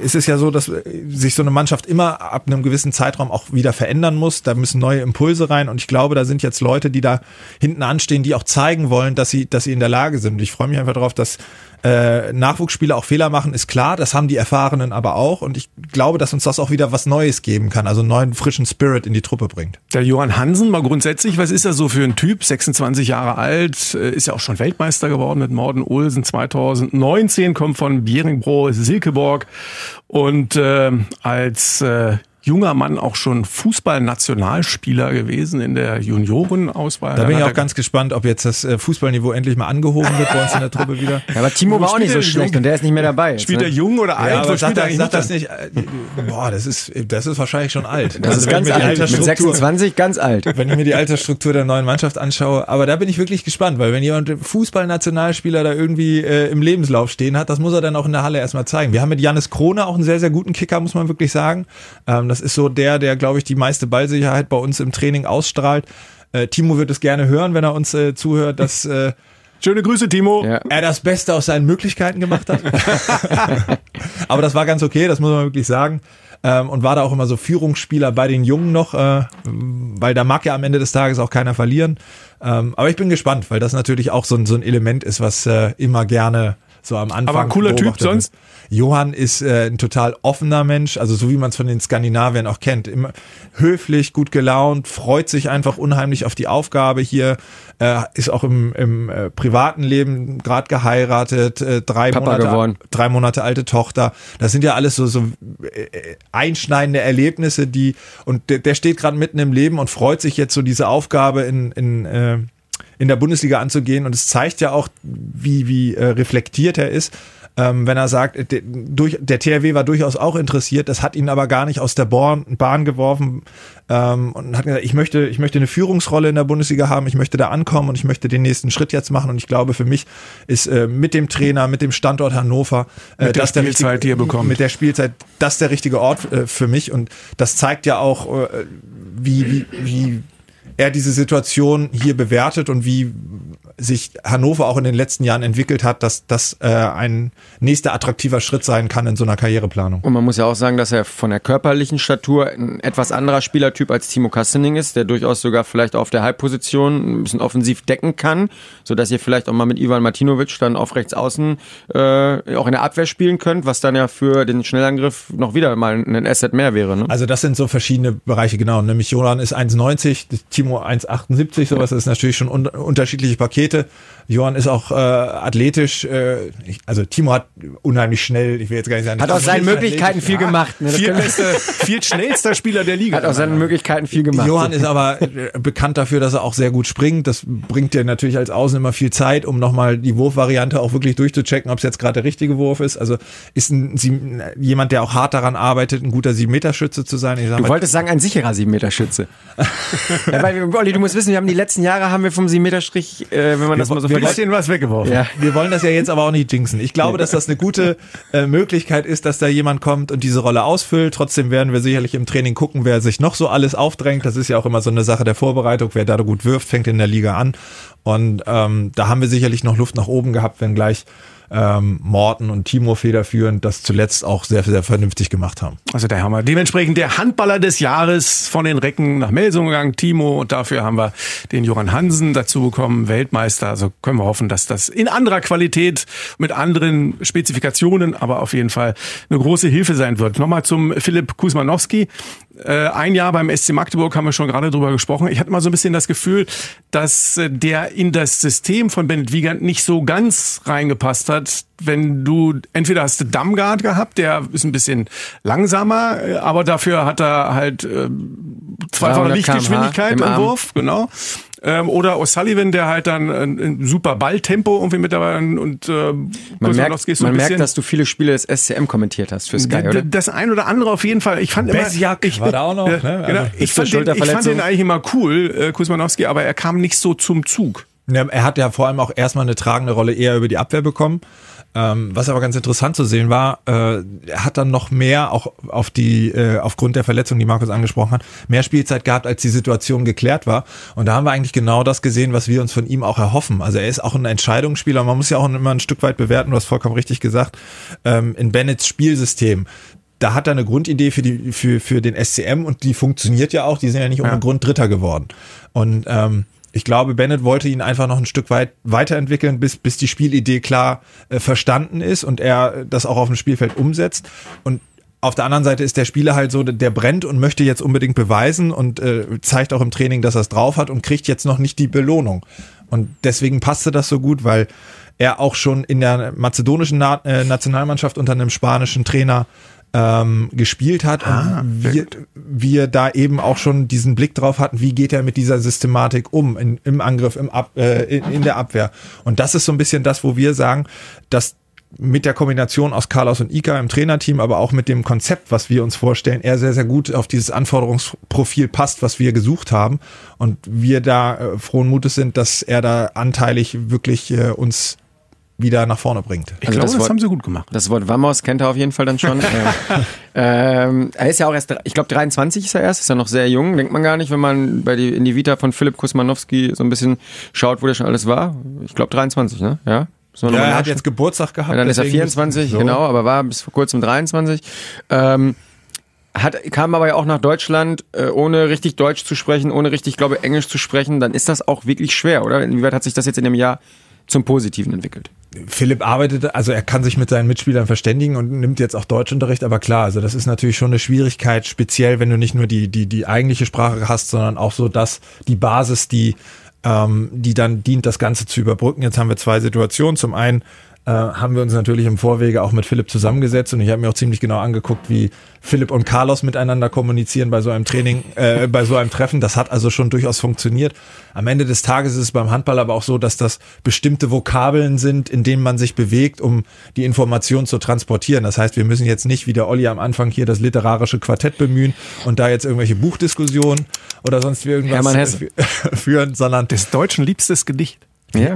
es ist ja so, dass sich so eine Mannschaft immer ab einem gewissen Zeitraum auch wieder verändern muss. Da müssen neue Impulse rein und ich glaube, da sind jetzt Leute, die da hinten anstehen, die auch zeigen wollen, dass sie, dass sie in der Lage sind. Und ich freue mich einfach darauf, dass äh, Nachwuchsspieler auch Fehler machen, ist klar. Das haben die Erfahrenen aber auch. Und ich glaube, dass uns das auch wieder was Neues geben kann, also einen neuen, frischen Spirit in die Truppe bringt. Der Johann Hansen, mal grundsätzlich, was ist er so für ein Typ? 26 Jahre alt, äh, ist ja auch schon Weltmeister geworden mit Morden Olsen 2019, kommt von Bieringbro, Silkeborg und äh, als äh, junger Mann auch schon Fußballnationalspieler gewesen in der Juniorenauswahl. Da bin ich auch ganz gespannt, ob jetzt das äh, Fußballniveau endlich mal angehoben wird bei uns in der Truppe wieder. Ja, aber Timo war auch nicht so schlecht und der ist nicht mehr dabei. Jetzt, spielt ne? er jung oder alt? Ja, aber Was sag, spielt er das, eigentlich sag das nicht. äh, Boah, das ist, das ist wahrscheinlich schon alt. Das Also ist wenn ganz ich mir die alt. Mit Altersstruktur- 26 ganz alt. wenn ich mir die Altersstruktur der neuen Mannschaft anschaue. Aber da bin ich wirklich gespannt, weil wenn jemand Fußballnationalspieler da irgendwie äh, im Lebenslauf stehen hat, das muss er dann auch in der Halle erstmal zeigen. Wir haben mit Janis Krone auch einen sehr, sehr guten Kicker, muss man wirklich sagen. Ähm, das ist so der, der, glaube ich, die meiste Ballsicherheit bei uns im Training ausstrahlt. Äh, Timo wird es gerne hören, wenn er uns äh, zuhört, dass äh, Schöne Grüße, Timo. Ja. er das Beste aus seinen Möglichkeiten gemacht hat. Aber das war ganz okay, das muss man wirklich sagen. Ähm, und war da auch immer so Führungsspieler bei den Jungen noch, äh, weil da mag ja am Ende des Tages auch keiner verlieren. Ähm, aber ich bin gespannt, weil das natürlich auch so ein, so ein Element ist, was äh, immer gerne so am Anfang. Aber ein cooler Typ sonst? Johann ist äh, ein total offener Mensch, also so wie man es von den Skandinaviern auch kennt. Immer höflich, gut gelaunt, freut sich einfach unheimlich auf die Aufgabe hier, äh, ist auch im, im äh, privaten Leben gerade geheiratet, äh, drei, Papa Monate, geworden. drei Monate alte Tochter. Das sind ja alles so, so äh, einschneidende Erlebnisse, die und der, der steht gerade mitten im Leben und freut sich jetzt so diese Aufgabe in, in äh, in der Bundesliga anzugehen. Und es zeigt ja auch, wie, wie äh, reflektiert er ist. Ähm, wenn er sagt, äh, der, durch, der THW war durchaus auch interessiert, das hat ihn aber gar nicht aus der Bahn, Bahn geworfen ähm, und hat gesagt, ich möchte, ich möchte eine Führungsrolle in der Bundesliga haben, ich möchte da ankommen und ich möchte den nächsten Schritt jetzt machen. Und ich glaube, für mich ist äh, mit dem Trainer, mit dem Standort Hannover, äh, Mit der das der Spielzeit, richtige- die er bekommt. Mit der Spielzeit, das der richtige Ort äh, für mich. Und das zeigt ja auch, äh, wie, wie, wie er diese Situation hier bewertet und wie sich Hannover auch in den letzten Jahren entwickelt hat, dass das äh, ein nächster attraktiver Schritt sein kann in so einer Karriereplanung. Und man muss ja auch sagen, dass er von der körperlichen Statur ein etwas anderer Spielertyp als Timo Kastening ist, der durchaus sogar vielleicht auf der Halbposition ein bisschen offensiv decken kann, sodass ihr vielleicht auch mal mit Ivan Martinovic dann auf rechts außen äh, auch in der Abwehr spielen könnt, was dann ja für den Schnellangriff noch wieder mal ein Asset mehr wäre. Ne? Also das sind so verschiedene Bereiche, genau. Nämlich Johann ist 1,90, Timo 1,78, sowas. Das ist natürlich schon un unterschiedliche Pakete. Johann ist auch äh, athletisch, äh, ich, also Timo hat unheimlich schnell, ich will jetzt gar nicht sagen, Hat aus seinen Möglichkeiten viel gemacht. Ne? Das können wir- Viertbester, viertschnellster Spieler der Liga. Hat aus seinen Möglichkeiten viel gemacht. Johann ist aber äh, bekannt dafür, dass er auch sehr gut springt. Das bringt dir natürlich als Außen immer viel Zeit, um nochmal die Wurfvariante auch wirklich durchzuchecken, ob es jetzt gerade der richtige Wurf ist. Also ist ein, Sie- jemand, der auch hart daran arbeitet, ein guter Sieben-Meter-Schütze zu sein. Ich sag Du wolltest sagen, ein sicherer 7-Meter-Schütze. ja, weil, Olli, du musst wissen, wir haben die letzten Jahre haben wir vom 7-Meter-Strich äh, wenn man das mal so vergleicht. bisschen was weggeworfen. Ja. Wir wollen das ja jetzt aber auch nicht jinxen. Ich glaube, dass das eine gute äh, Möglichkeit ist, dass da jemand kommt und diese Rolle ausfüllt. Trotzdem werden wir sicherlich im Training gucken, wer sich noch so alles aufdrängt. Das ist ja auch immer so eine Sache der Vorbereitung. Wer da gut wirft, fängt in der Liga an. Und ähm, da haben wir sicherlich noch Luft nach oben gehabt, wenn gleich ähm, Morten und Timo federführend das zuletzt auch sehr, sehr vernünftig gemacht haben. Also der Hammer. Dementsprechend der Handballer des Jahres von den Recken nach Melsung gegangen, Timo. Und dafür haben wir den Johann Hansen dazu bekommen, Weltmeister. Also können wir hoffen, dass das in anderer Qualität, mit anderen Spezifikationen, aber auf jeden Fall eine große Hilfe sein wird. Nochmal zum Philipp Kusmanowski. Äh, ein Jahr beim SC Magdeburg haben wir schon gerade drüber gesprochen. Ich hatte mal so ein bisschen das Gefühl, dass äh, der in das System von Bennett Wiegand nicht so ganz reingepasst hat. Wenn du, entweder hast du Damgard gehabt, der ist ein bisschen langsamer, äh, aber dafür hat er halt äh, zweifache 300 Lichtgeschwindigkeit im im. Wurf, genau. Ähm, oder O'Sullivan, der halt dann ein, ein super Balltempo irgendwie mit dabei und äh, Man, Kusmanowski merkt, ist so ein man merkt, dass du viele Spiele des SCM kommentiert hast für Sky, oder? Das ein oder andere auf jeden Fall. Ich fand immer, Besjak ich, war da auch noch, Ja, ne? genau. Also ich, fand den, ich fand den eigentlich immer cool, äh, Kusmanowski, aber er kam nicht so zum Zug. Ja, er hat ja vor allem auch erstmal eine tragende Rolle eher über die Abwehr bekommen. Ähm, was aber ganz interessant zu sehen war, äh, er hat dann noch mehr, auch auf die, äh, aufgrund der Verletzung, die Markus angesprochen hat, mehr Spielzeit gehabt, als die Situation geklärt war. Und da haben wir eigentlich genau das gesehen, was wir uns von ihm auch erhoffen. Also er ist auch ein Entscheidungsspieler. Man muss ja auch immer ein Stück weit bewerten, du hast vollkommen richtig gesagt, ähm, in Bennetts Spielsystem. Da hat er eine Grundidee für, die, für, für den SCM und die funktioniert ja auch. Die sind ja nicht ohne Grund Dritter geworden. Und ähm, ich glaube, Bennett wollte ihn einfach noch ein Stück weit weiterentwickeln, bis, bis die Spielidee klar äh, verstanden ist und er das auch auf dem Spielfeld umsetzt. Und auf der anderen Seite ist der Spieler halt so, der brennt und möchte jetzt unbedingt beweisen und äh, zeigt auch im Training, dass er es drauf hat und kriegt jetzt noch nicht die Belohnung. Und deswegen passte das so gut, weil er auch schon in der mazedonischen Na äh, Nationalmannschaft unter einem spanischen Trainer ähm, gespielt hat und wir, wir da eben auch schon diesen Blick drauf hatten, wie geht er mit dieser Systematik um in, im Angriff, im Ab, äh, in, in der Abwehr. Und das ist so ein bisschen das, wo wir sagen, dass mit der Kombination aus Carlos und Ika im Trainerteam, aber auch mit dem Konzept, was wir uns vorstellen, er sehr, sehr gut auf dieses Anforderungsprofil passt, was wir gesucht haben. Und wir da äh, frohen Mutes sind, dass er da anteilig wirklich äh, uns wieder nach vorne bringt. Ich Also glaube, das das, Wort- haben sie gut gemacht. Das Wort Vamos kennt er auf jeden Fall dann schon. ähm, ähm, er ist ja auch erst, ich glaube 23 ist er erst, ist ja noch sehr jung, denkt man gar nicht, wenn man bei die, in die Vita von Philipp Kusmanowski so ein bisschen schaut, wo der schon alles war. Ich glaube 23, ne? Ja. Ja, er hat jetzt Geburtstag gehabt. Ja, dann ist er deswegen 24, so. genau, aber war bis vor kurzem 23. Ähm, hat, kam aber ja auch nach Deutschland, äh, ohne richtig Deutsch zu sprechen, ohne richtig, glaube ich, Englisch zu sprechen, dann ist das auch wirklich schwer, oder? Inwieweit hat sich das jetzt in dem Jahr zum Positiven entwickelt? Philipp arbeitet, also er kann sich mit seinen Mitspielern verständigen und nimmt jetzt auch Deutschunterricht, aber klar, also das ist natürlich schon eine Schwierigkeit, speziell wenn du nicht nur die, die, die eigentliche Sprache hast, sondern auch so das, die Basis, die, ähm, die dann dient, das Ganze zu überbrücken. Jetzt haben wir zwei Situationen. Zum einen äh, haben wir uns natürlich im Vorwege auch mit Philipp zusammengesetzt und ich habe mir auch ziemlich genau angeguckt, wie Philipp und Carlos miteinander kommunizieren bei so einem Training, äh, bei so einem Treffen. Das hat also schon durchaus funktioniert. Am Ende des Tages ist es beim Handball aber auch so, dass das bestimmte Vokabeln sind, in denen man sich bewegt, um die Information zu transportieren. Das heißt, wir müssen jetzt nicht wie der Olli am Anfang hier das literarische Quartett bemühen und da jetzt irgendwelche Buchdiskussionen oder sonst wie irgendwas führen, sondern Des Deutschen liebstes Gedicht. Ja.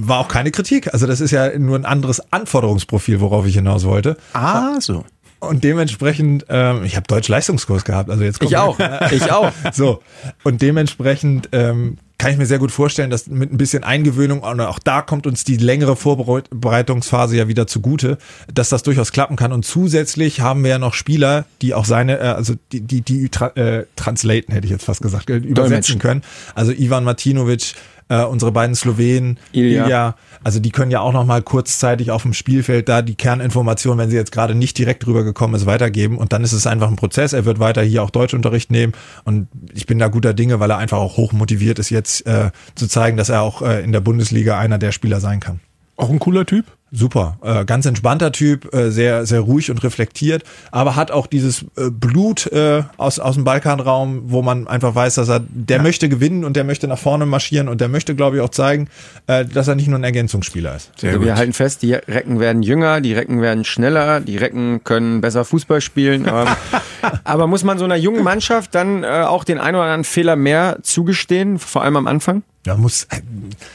war auch keine Kritik. Also das ist ja nur ein anderes Anforderungsprofil, worauf ich hinaus wollte. Ah, so. Und dementsprechend, ähm, ich habe Deutsch-Leistungskurs gehabt, also jetzt Ich auch, ich auch. So, und dementsprechend ähm, kann ich mir sehr gut vorstellen, dass mit ein bisschen Eingewöhnung, und auch da kommt uns die längere Vorbereitungsphase ja wieder zugute, dass das durchaus klappen kann. Und zusätzlich haben wir ja noch Spieler, die auch seine, äh, also die, die, die tra äh, translaten, hätte ich jetzt fast gesagt, äh, übersetzen können. Also Ivan Martinovic, äh, unsere beiden Slowenen, Ilja. Ilja, also die können ja auch noch mal kurzzeitig auf dem Spielfeld da die Kerninformationen, wenn sie jetzt gerade nicht direkt drüber gekommen ist, weitergeben. Und dann ist es einfach ein Prozess. Er wird weiter hier auch Deutschunterricht nehmen. Und ich bin da guter Dinge, weil er einfach auch hoch motiviert ist, jetzt äh, zu zeigen, dass er auch äh, in der Bundesliga einer der Spieler sein kann. Auch ein cooler Typ. Super, äh, ganz entspannter Typ, äh, sehr sehr ruhig und reflektiert, aber hat auch dieses äh, Blut äh, aus aus dem Balkanraum, wo man einfach weiß, dass er der möchte gewinnen und der möchte nach vorne marschieren und der möchte, glaube ich, auch zeigen, äh, dass er nicht nur ein Ergänzungsspieler ist. Sehr also gut. wir halten fest, die Recken werden jünger, die Recken werden schneller, die Recken können besser Fußball spielen. Aber Aber muss man so einer jungen Mannschaft dann äh, auch den einen oder anderen Fehler mehr zugestehen, vor allem am Anfang? Ja, muss,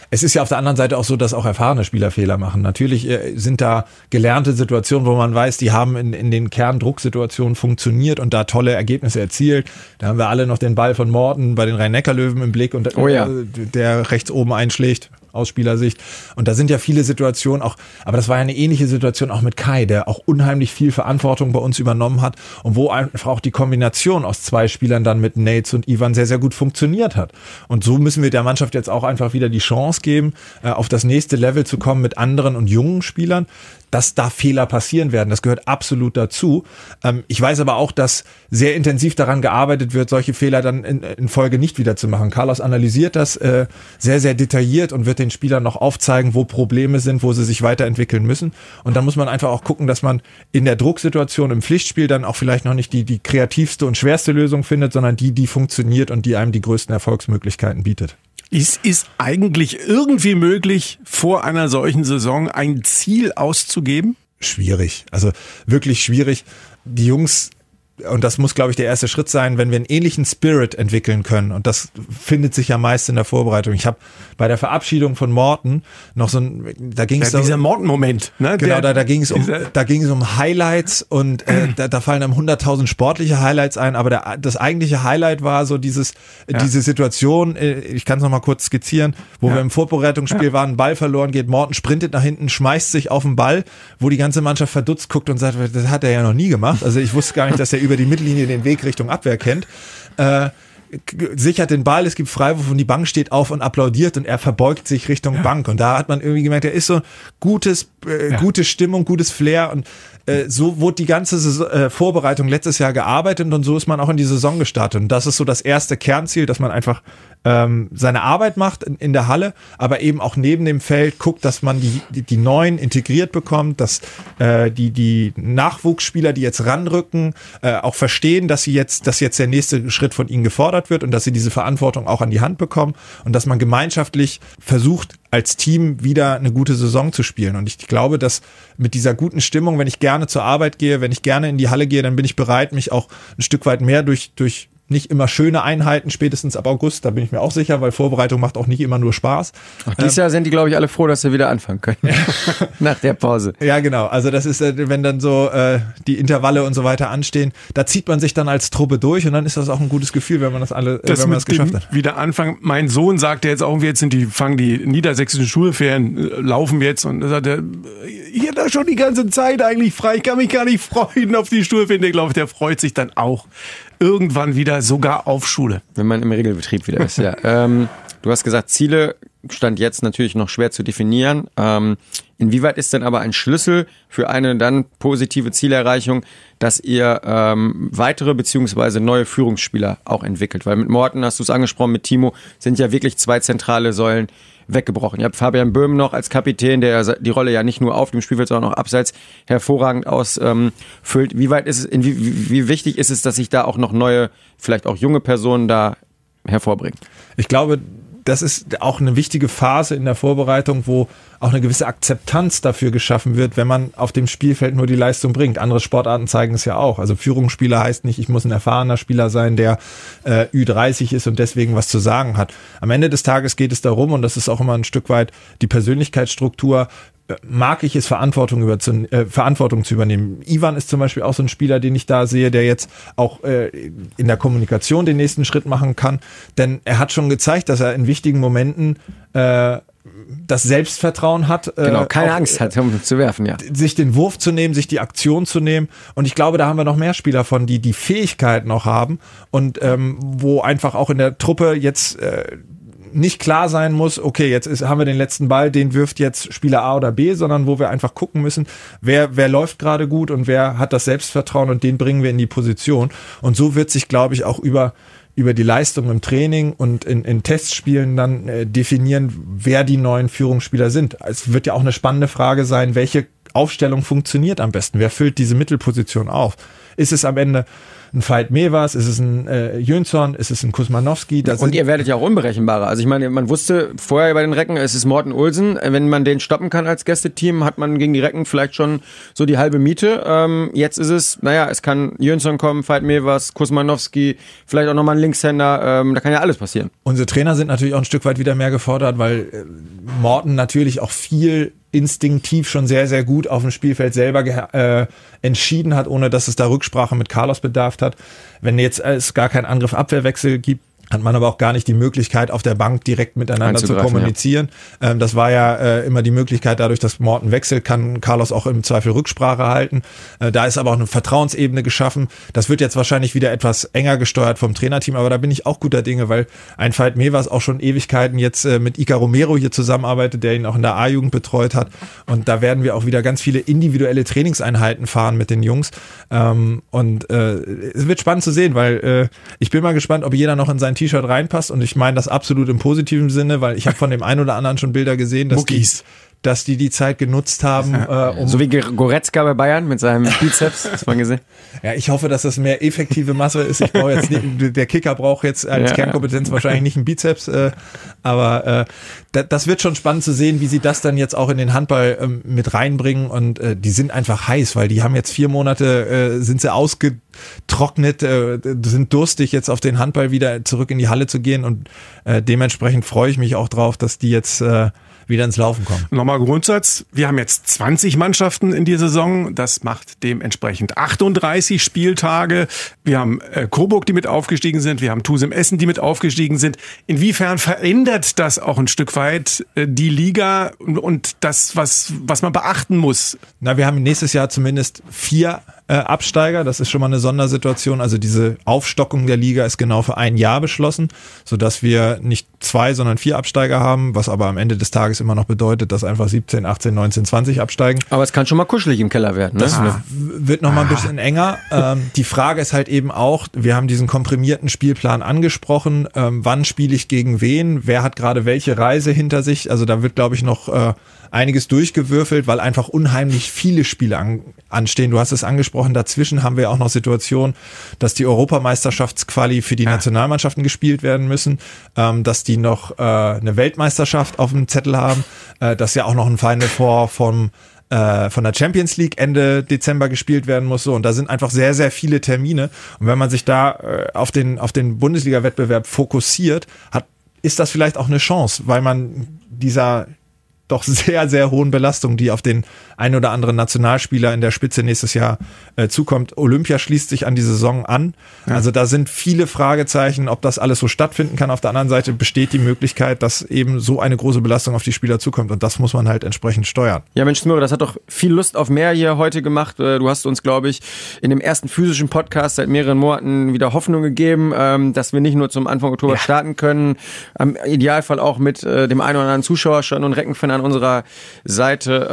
es ist ja auf der anderen Seite auch so, dass auch erfahrene Spieler Fehler machen. Natürlich äh, sind da gelernte Situationen, wo man weiß, die haben in, in den Kerndrucksituationen funktioniert und da tolle Ergebnisse erzielt. Da haben wir alle noch den Ball von Morten bei den Rhein-Neckar-Löwen im Blick und oh ja. Äh, der rechts oben einschlägt aus Spielersicht. Und da sind ja viele Situationen auch, aber das war ja eine ähnliche Situation auch mit Kai, der auch unheimlich viel Verantwortung bei uns übernommen hat und wo einfach auch die Kombination aus zwei Spielern dann mit Nates und Ivan sehr, sehr gut funktioniert hat. Und so müssen wir der Mannschaft jetzt auch einfach wieder die Chance geben, äh, auf das nächste Level zu kommen mit anderen und jungen Spielern dass da Fehler passieren werden. Das gehört absolut dazu. Ähm, ich weiß aber auch, dass sehr intensiv daran gearbeitet wird, solche Fehler dann in, in Folge nicht wieder zu machen. Carlos analysiert das äh, sehr, sehr detailliert und wird den Spielern noch aufzeigen, wo Probleme sind, wo sie sich weiterentwickeln müssen. Und dann muss man einfach auch gucken, dass man in der Drucksituation im Pflichtspiel dann auch vielleicht noch nicht die, die kreativste und schwerste Lösung findet, sondern die, die funktioniert und die einem die größten Erfolgsmöglichkeiten bietet. Ist, ist eigentlich irgendwie möglich, vor einer solchen Saison ein Ziel auszugeben? Schwierig. Also wirklich schwierig. Die Jungs und das muss, glaube ich, der erste Schritt sein, wenn wir einen ähnlichen Spirit entwickeln können. Und das findet sich ja meist in der Vorbereitung. Ich habe bei der Verabschiedung von Morten noch so ein, da ging es ja, dieser Morten-Moment. Ne? Genau, der, da, da ging es um, da ging es um Highlights und äh, da, da fallen einem 100.000 sportliche Highlights ein. Aber der, das eigentliche Highlight war so dieses, ja. diese Situation. Äh, ich kann es noch mal kurz skizzieren, wo ja. wir im Vorbereitungsspiel waren, Ball verloren geht, Morten sprintet nach hinten, schmeißt sich auf den Ball, wo die ganze Mannschaft verdutzt guckt und sagt, das hat er ja noch nie gemacht. Also ich wusste gar nicht, dass er über die Mittellinie den Weg Richtung Abwehr kennt. Äh, sichert den Ball, es gibt Freiwurf und die Bank steht auf und applaudiert und er verbeugt sich Richtung ja. Bank. Und da hat man irgendwie gemerkt, er ist so gutes, äh, ja. gute Stimmung, gutes Flair und äh, so wurde die ganze Saison, äh, Vorbereitung letztes Jahr gearbeitet und so ist man auch in die Saison gestartet. Und das ist so das erste Kernziel, dass man einfach ähm, seine Arbeit macht in, in, der Halle, aber eben auch neben dem Feld guckt, dass man die, die, die Neuen integriert bekommt, dass äh, die, die Nachwuchsspieler, die jetzt ranrücken, äh, auch verstehen, dass sie jetzt, dass jetzt der nächste Schritt von ihnen gefordert wird und dass sie diese Verantwortung auch an die Hand bekommen und dass man gemeinschaftlich versucht, als Team wieder eine gute Saison zu spielen. Und ich glaube, dass mit dieser guten Stimmung, wenn ich gerne zur Arbeit gehe, wenn ich gerne in die Halle gehe, dann bin ich bereit, mich auch ein Stück weit mehr durch, durch nicht immer schöne Einheiten, spätestens ab August, da bin ich mir auch sicher, weil Vorbereitung macht auch nicht immer nur Spaß. Ach, dieses ähm, Jahr sind die, glaube ich, alle froh, dass sie wieder anfangen können. Nach der Pause. Ja, genau. Also das ist, äh, wenn dann so äh, die Intervalle und so weiter anstehen, da zieht man sich dann als Truppe durch und dann ist das auch ein gutes Gefühl, wenn man das alle, äh, das wenn man das geschafft hat. Wieder anfangen. Mein Sohn sagt jetzt auch, jetzt sind die, fangen die niedersächsischen Schulferien, äh, laufen jetzt und sagt er, hier da schon die ganze Zeit eigentlich frei, ich kann mich gar nicht freuen auf die Schulferien. Ich glaube, der freut sich dann auch irgendwann wieder sogar auf Schule. Wenn man im Regelbetrieb wieder ist, ja. ähm, du hast gesagt, Ziele stand jetzt natürlich noch schwer zu definieren. Ähm, inwieweit ist denn aber ein Schlüssel für eine dann positive Zielerreichung, dass ihr ähm, weitere beziehungsweise neue Führungsspieler auch entwickelt? Weil mit Morten hast du es angesprochen, mit Timo sind ja wirklich zwei zentrale Säulen weggebrochen. Ihr habt Fabian Böhm noch als Kapitän, der die Rolle ja nicht nur auf dem Spielfeld, sondern auch abseits hervorragend ausfüllt. wie weit ist es, wie, wie wichtig ist es, dass sich da auch noch neue, vielleicht auch junge Personen da hervorbringen? Ich glaube, das ist auch eine wichtige Phase in der Vorbereitung, wo auch eine gewisse Akzeptanz dafür geschaffen wird, wenn man auf dem Spielfeld nur die Leistung bringt. Andere Sportarten zeigen es ja auch. Also Führungsspieler heißt nicht, ich muss ein erfahrener Spieler sein, der äh, Ü30 ist und deswegen was zu sagen hat. Am Ende des Tages geht es darum, und das ist auch immer ein Stück weit die Persönlichkeitsstruktur, mag ich es, Verantwortung, über zu, äh, Verantwortung zu übernehmen. Ivan ist zum Beispiel auch so ein Spieler, den ich da sehe, der jetzt auch äh, in der Kommunikation den nächsten Schritt machen kann. Denn er hat schon gezeigt, dass er in wichtigen Momenten äh, das Selbstvertrauen hat. Äh, genau, keine auch, Angst hat, um zu werfen, ja. Sich den Wurf zu nehmen, sich die Aktion zu nehmen. Und ich glaube, da haben wir noch mehr Spieler von, die die Fähigkeit noch haben und ähm, wo einfach auch in der Truppe jetzt äh, nicht klar sein muss, okay, jetzt ist, haben wir den letzten Ball, den wirft jetzt Spieler A oder B, sondern wo wir einfach gucken müssen, wer, wer läuft gerade gut und wer hat das Selbstvertrauen und den bringen wir in die Position. Und so wird sich, glaube ich, auch über über die Leistung im Training und in, in Testspielen dann äh, definieren, wer die neuen Führungsspieler sind. Es wird ja auch eine spannende Frage sein, welche Aufstellung funktioniert am besten? Wer füllt diese Mittelposition auf? Ist es am Ende ein Veit Mevers, ist es ein äh, Jönsson, ist es ein Kusmanowski? Und ihr werdet ja auch unberechenbarer. Also ich meine, man wusste vorher bei den Recken, es ist Morten Olsen. Wenn man den stoppen kann als Gästeteam, hat man gegen die Recken vielleicht schon so die halbe Miete. Ähm, jetzt ist es, naja, es kann Jönsson kommen, Veit Mevers, Kusmanowski, vielleicht auch nochmal ein Linkshänder. Ähm, da kann ja alles passieren. Unsere Trainer sind natürlich auch ein Stück weit wieder mehr gefordert, weil äh, Morten natürlich auch viel instinktiv schon sehr, sehr gut auf dem Spielfeld selber äh, entschieden hat, ohne dass es da Rücksprache mit Carlos bedarf hat. Wenn jetzt es gar keinen Angriff-Abwehrwechsel gibt, hat man aber auch gar nicht die Möglichkeit, auf der Bank direkt miteinander zu kommunizieren. Ähm, das war ja äh, immer die Möglichkeit, dadurch, dass Morten wechselt, kann Carlos auch im Zweifel Rücksprache halten. Äh, da ist aber auch eine Vertrauensebene geschaffen. Das wird jetzt wahrscheinlich wieder etwas enger gesteuert vom Trainerteam, aber da bin ich auch guter Dinge, weil ein Veit Mevers auch schon Ewigkeiten jetzt äh, mit Ica Romero hier zusammenarbeitet, der ihn auch in der A-Jugend betreut hat. Und da werden wir auch wieder ganz viele individuelle Trainingseinheiten fahren mit den Jungs. Ähm, und äh, es wird spannend zu sehen, weil äh, ich bin mal gespannt, ob jeder noch in sein T-Shirt reinpasst. Und ich meine das absolut im positiven Sinne, weil ich habe von dem einen oder anderen schon Bilder gesehen, dass die, Muckis. Dass die die Zeit genutzt haben, äh, um So wie Goretzka bei Bayern mit seinem Bizeps, hast mal gesehen? ja, ich hoffe, dass das mehr effektive Masse ist. Ich brauche jetzt nicht, der Kicker braucht jetzt als Ja. Kernkompetenz wahrscheinlich nicht einen Bizeps, äh, aber äh, da, das wird schon spannend zu sehen, wie sie das dann jetzt auch in den Handball ähm, mit reinbringen und äh, die sind einfach heiß, weil die haben jetzt vier Monate, äh, sind sie ausgetrocknet, äh, sind durstig, jetzt auf den Handball wieder zurück in die Halle zu gehen und äh, dementsprechend freue ich mich auch drauf, dass die jetzt äh, wieder ins Laufen kommen. Nochmal Grundsatz. Wir haben jetzt 20 Mannschaften in dieser Saison. Das macht dementsprechend 38 Spieltage. Wir haben äh, Coburg, die mit aufgestiegen sind. Wir haben Tusem Essen, die mit aufgestiegen sind. Inwiefern verändert das auch ein Stück weit äh, die Liga und, und das, was, was man beachten muss? Na, wir haben nächstes Jahr zumindest vier äh, Absteiger. Das ist schon mal eine Sondersituation. Also diese Aufstockung der Liga ist genau für ein Jahr beschlossen, sodass wir nicht zwei, sondern vier Absteiger haben, was aber am Ende des Tages immer noch bedeutet, dass einfach 17, 18, 19, 20 absteigen. Aber es kann schon mal kuschelig im Keller werden. Ne? Das wird noch mal ein bisschen enger. Ähm, die Frage ist halt eben auch, wir haben diesen komprimierten Spielplan angesprochen. Ähm, wann spiele ich gegen wen? Wer hat gerade welche Reise hinter sich? Also da wird, glaube ich, noch äh, einiges durchgewürfelt, weil einfach unheimlich viele Spiele an, anstehen. Du hast es angesprochen, dazwischen haben wir auch noch Situationen, dass die Europameisterschaftsquali für die Nationalmannschaften gespielt werden müssen, ähm, dass die noch äh, eine Weltmeisterschaft auf dem Zettel haben, äh, dass ja auch noch ein Final Four vom äh, von der Champions League Ende Dezember gespielt werden muss. So, und da sind einfach sehr, sehr viele Termine. Und wenn man sich da äh, auf den, auf den Bundesliga-Wettbewerb fokussiert, hat, ist das vielleicht auch eine Chance, weil man dieser doch sehr, sehr hohen Belastung, die auf den ein oder anderen Nationalspieler in der Spitze nächstes Jahr äh, zukommt. Olympia schließt sich an die Saison an. Also da sind viele Fragezeichen, ob das alles so stattfinden kann. Auf der anderen Seite besteht die Möglichkeit, dass eben so eine große Belastung auf die Spieler zukommt. Und das muss man halt entsprechend steuern. Ja, Mensch, Smöre, das hat doch viel Lust auf mehr hier heute gemacht. Äh, Du hast uns, glaube ich, in dem ersten physischen Podcast seit mehreren Monaten wieder Hoffnung gegeben, ähm, dass wir nicht nur zum Anfang Oktober starten können, am Idealfall auch mit äh, dem einen oder anderen Zuschauerstand und Reckenfan an unserer Seite.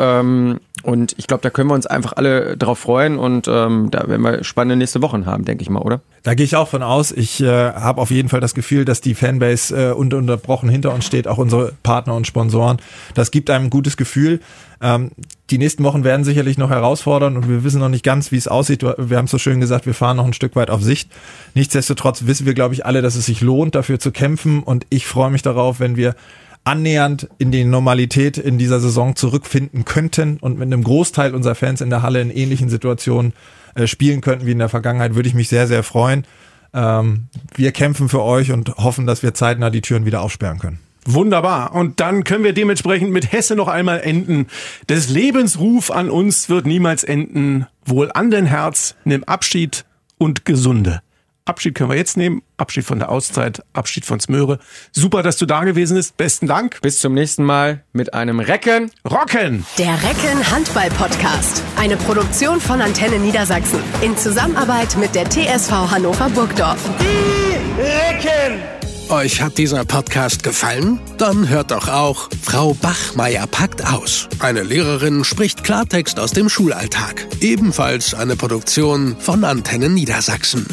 Und ich glaube, da können wir uns einfach alle drauf freuen und ähm, da werden wir spannende nächste Wochen haben, denke ich mal, oder? Da gehe ich auch von aus. Ich äh, habe auf jeden Fall das Gefühl, dass die Fanbase äh, ununterbrochen hinter uns steht, auch unsere Partner und Sponsoren. Das gibt einem ein gutes Gefühl. Ähm, die nächsten Wochen werden sicherlich noch herausfordern und wir wissen noch nicht ganz, wie es aussieht. Wir haben es so schön gesagt, wir fahren noch ein Stück weit auf Sicht. Nichtsdestotrotz wissen wir, glaube ich, alle, dass es sich lohnt, dafür zu kämpfen und ich freue mich darauf, wenn wir annähernd in die Normalität in dieser Saison zurückfinden könnten und mit einem Großteil unserer Fans in der Halle in ähnlichen Situationen äh, spielen könnten wie in der Vergangenheit, würde ich mich sehr, sehr freuen. Ähm, wir kämpfen für euch und hoffen, dass wir zeitnah die Türen wieder aufsperren können. Wunderbar. Und dann können wir dementsprechend mit Hesse noch einmal enden. Des Lebensruf an uns wird niemals enden. Wohl an den Herz, nimm Abschied und Gesunde. Abschied können wir jetzt nehmen. Abschied von der Auszeit, Abschied von Smöre. Super, dass du da gewesen bist. Besten Dank. Bis zum nächsten Mal mit einem Recken. Rocken! Der Recken Handball Podcast. Eine Produktion von Antenne Niedersachsen. In Zusammenarbeit mit der TSV Hannover Burgdorf. Euch hat dieser Podcast gefallen? Dann hört doch auch Frau Bachmeier packt aus. Eine Lehrerin spricht Klartext aus dem Schulalltag. Ebenfalls eine Produktion von Antenne Niedersachsen.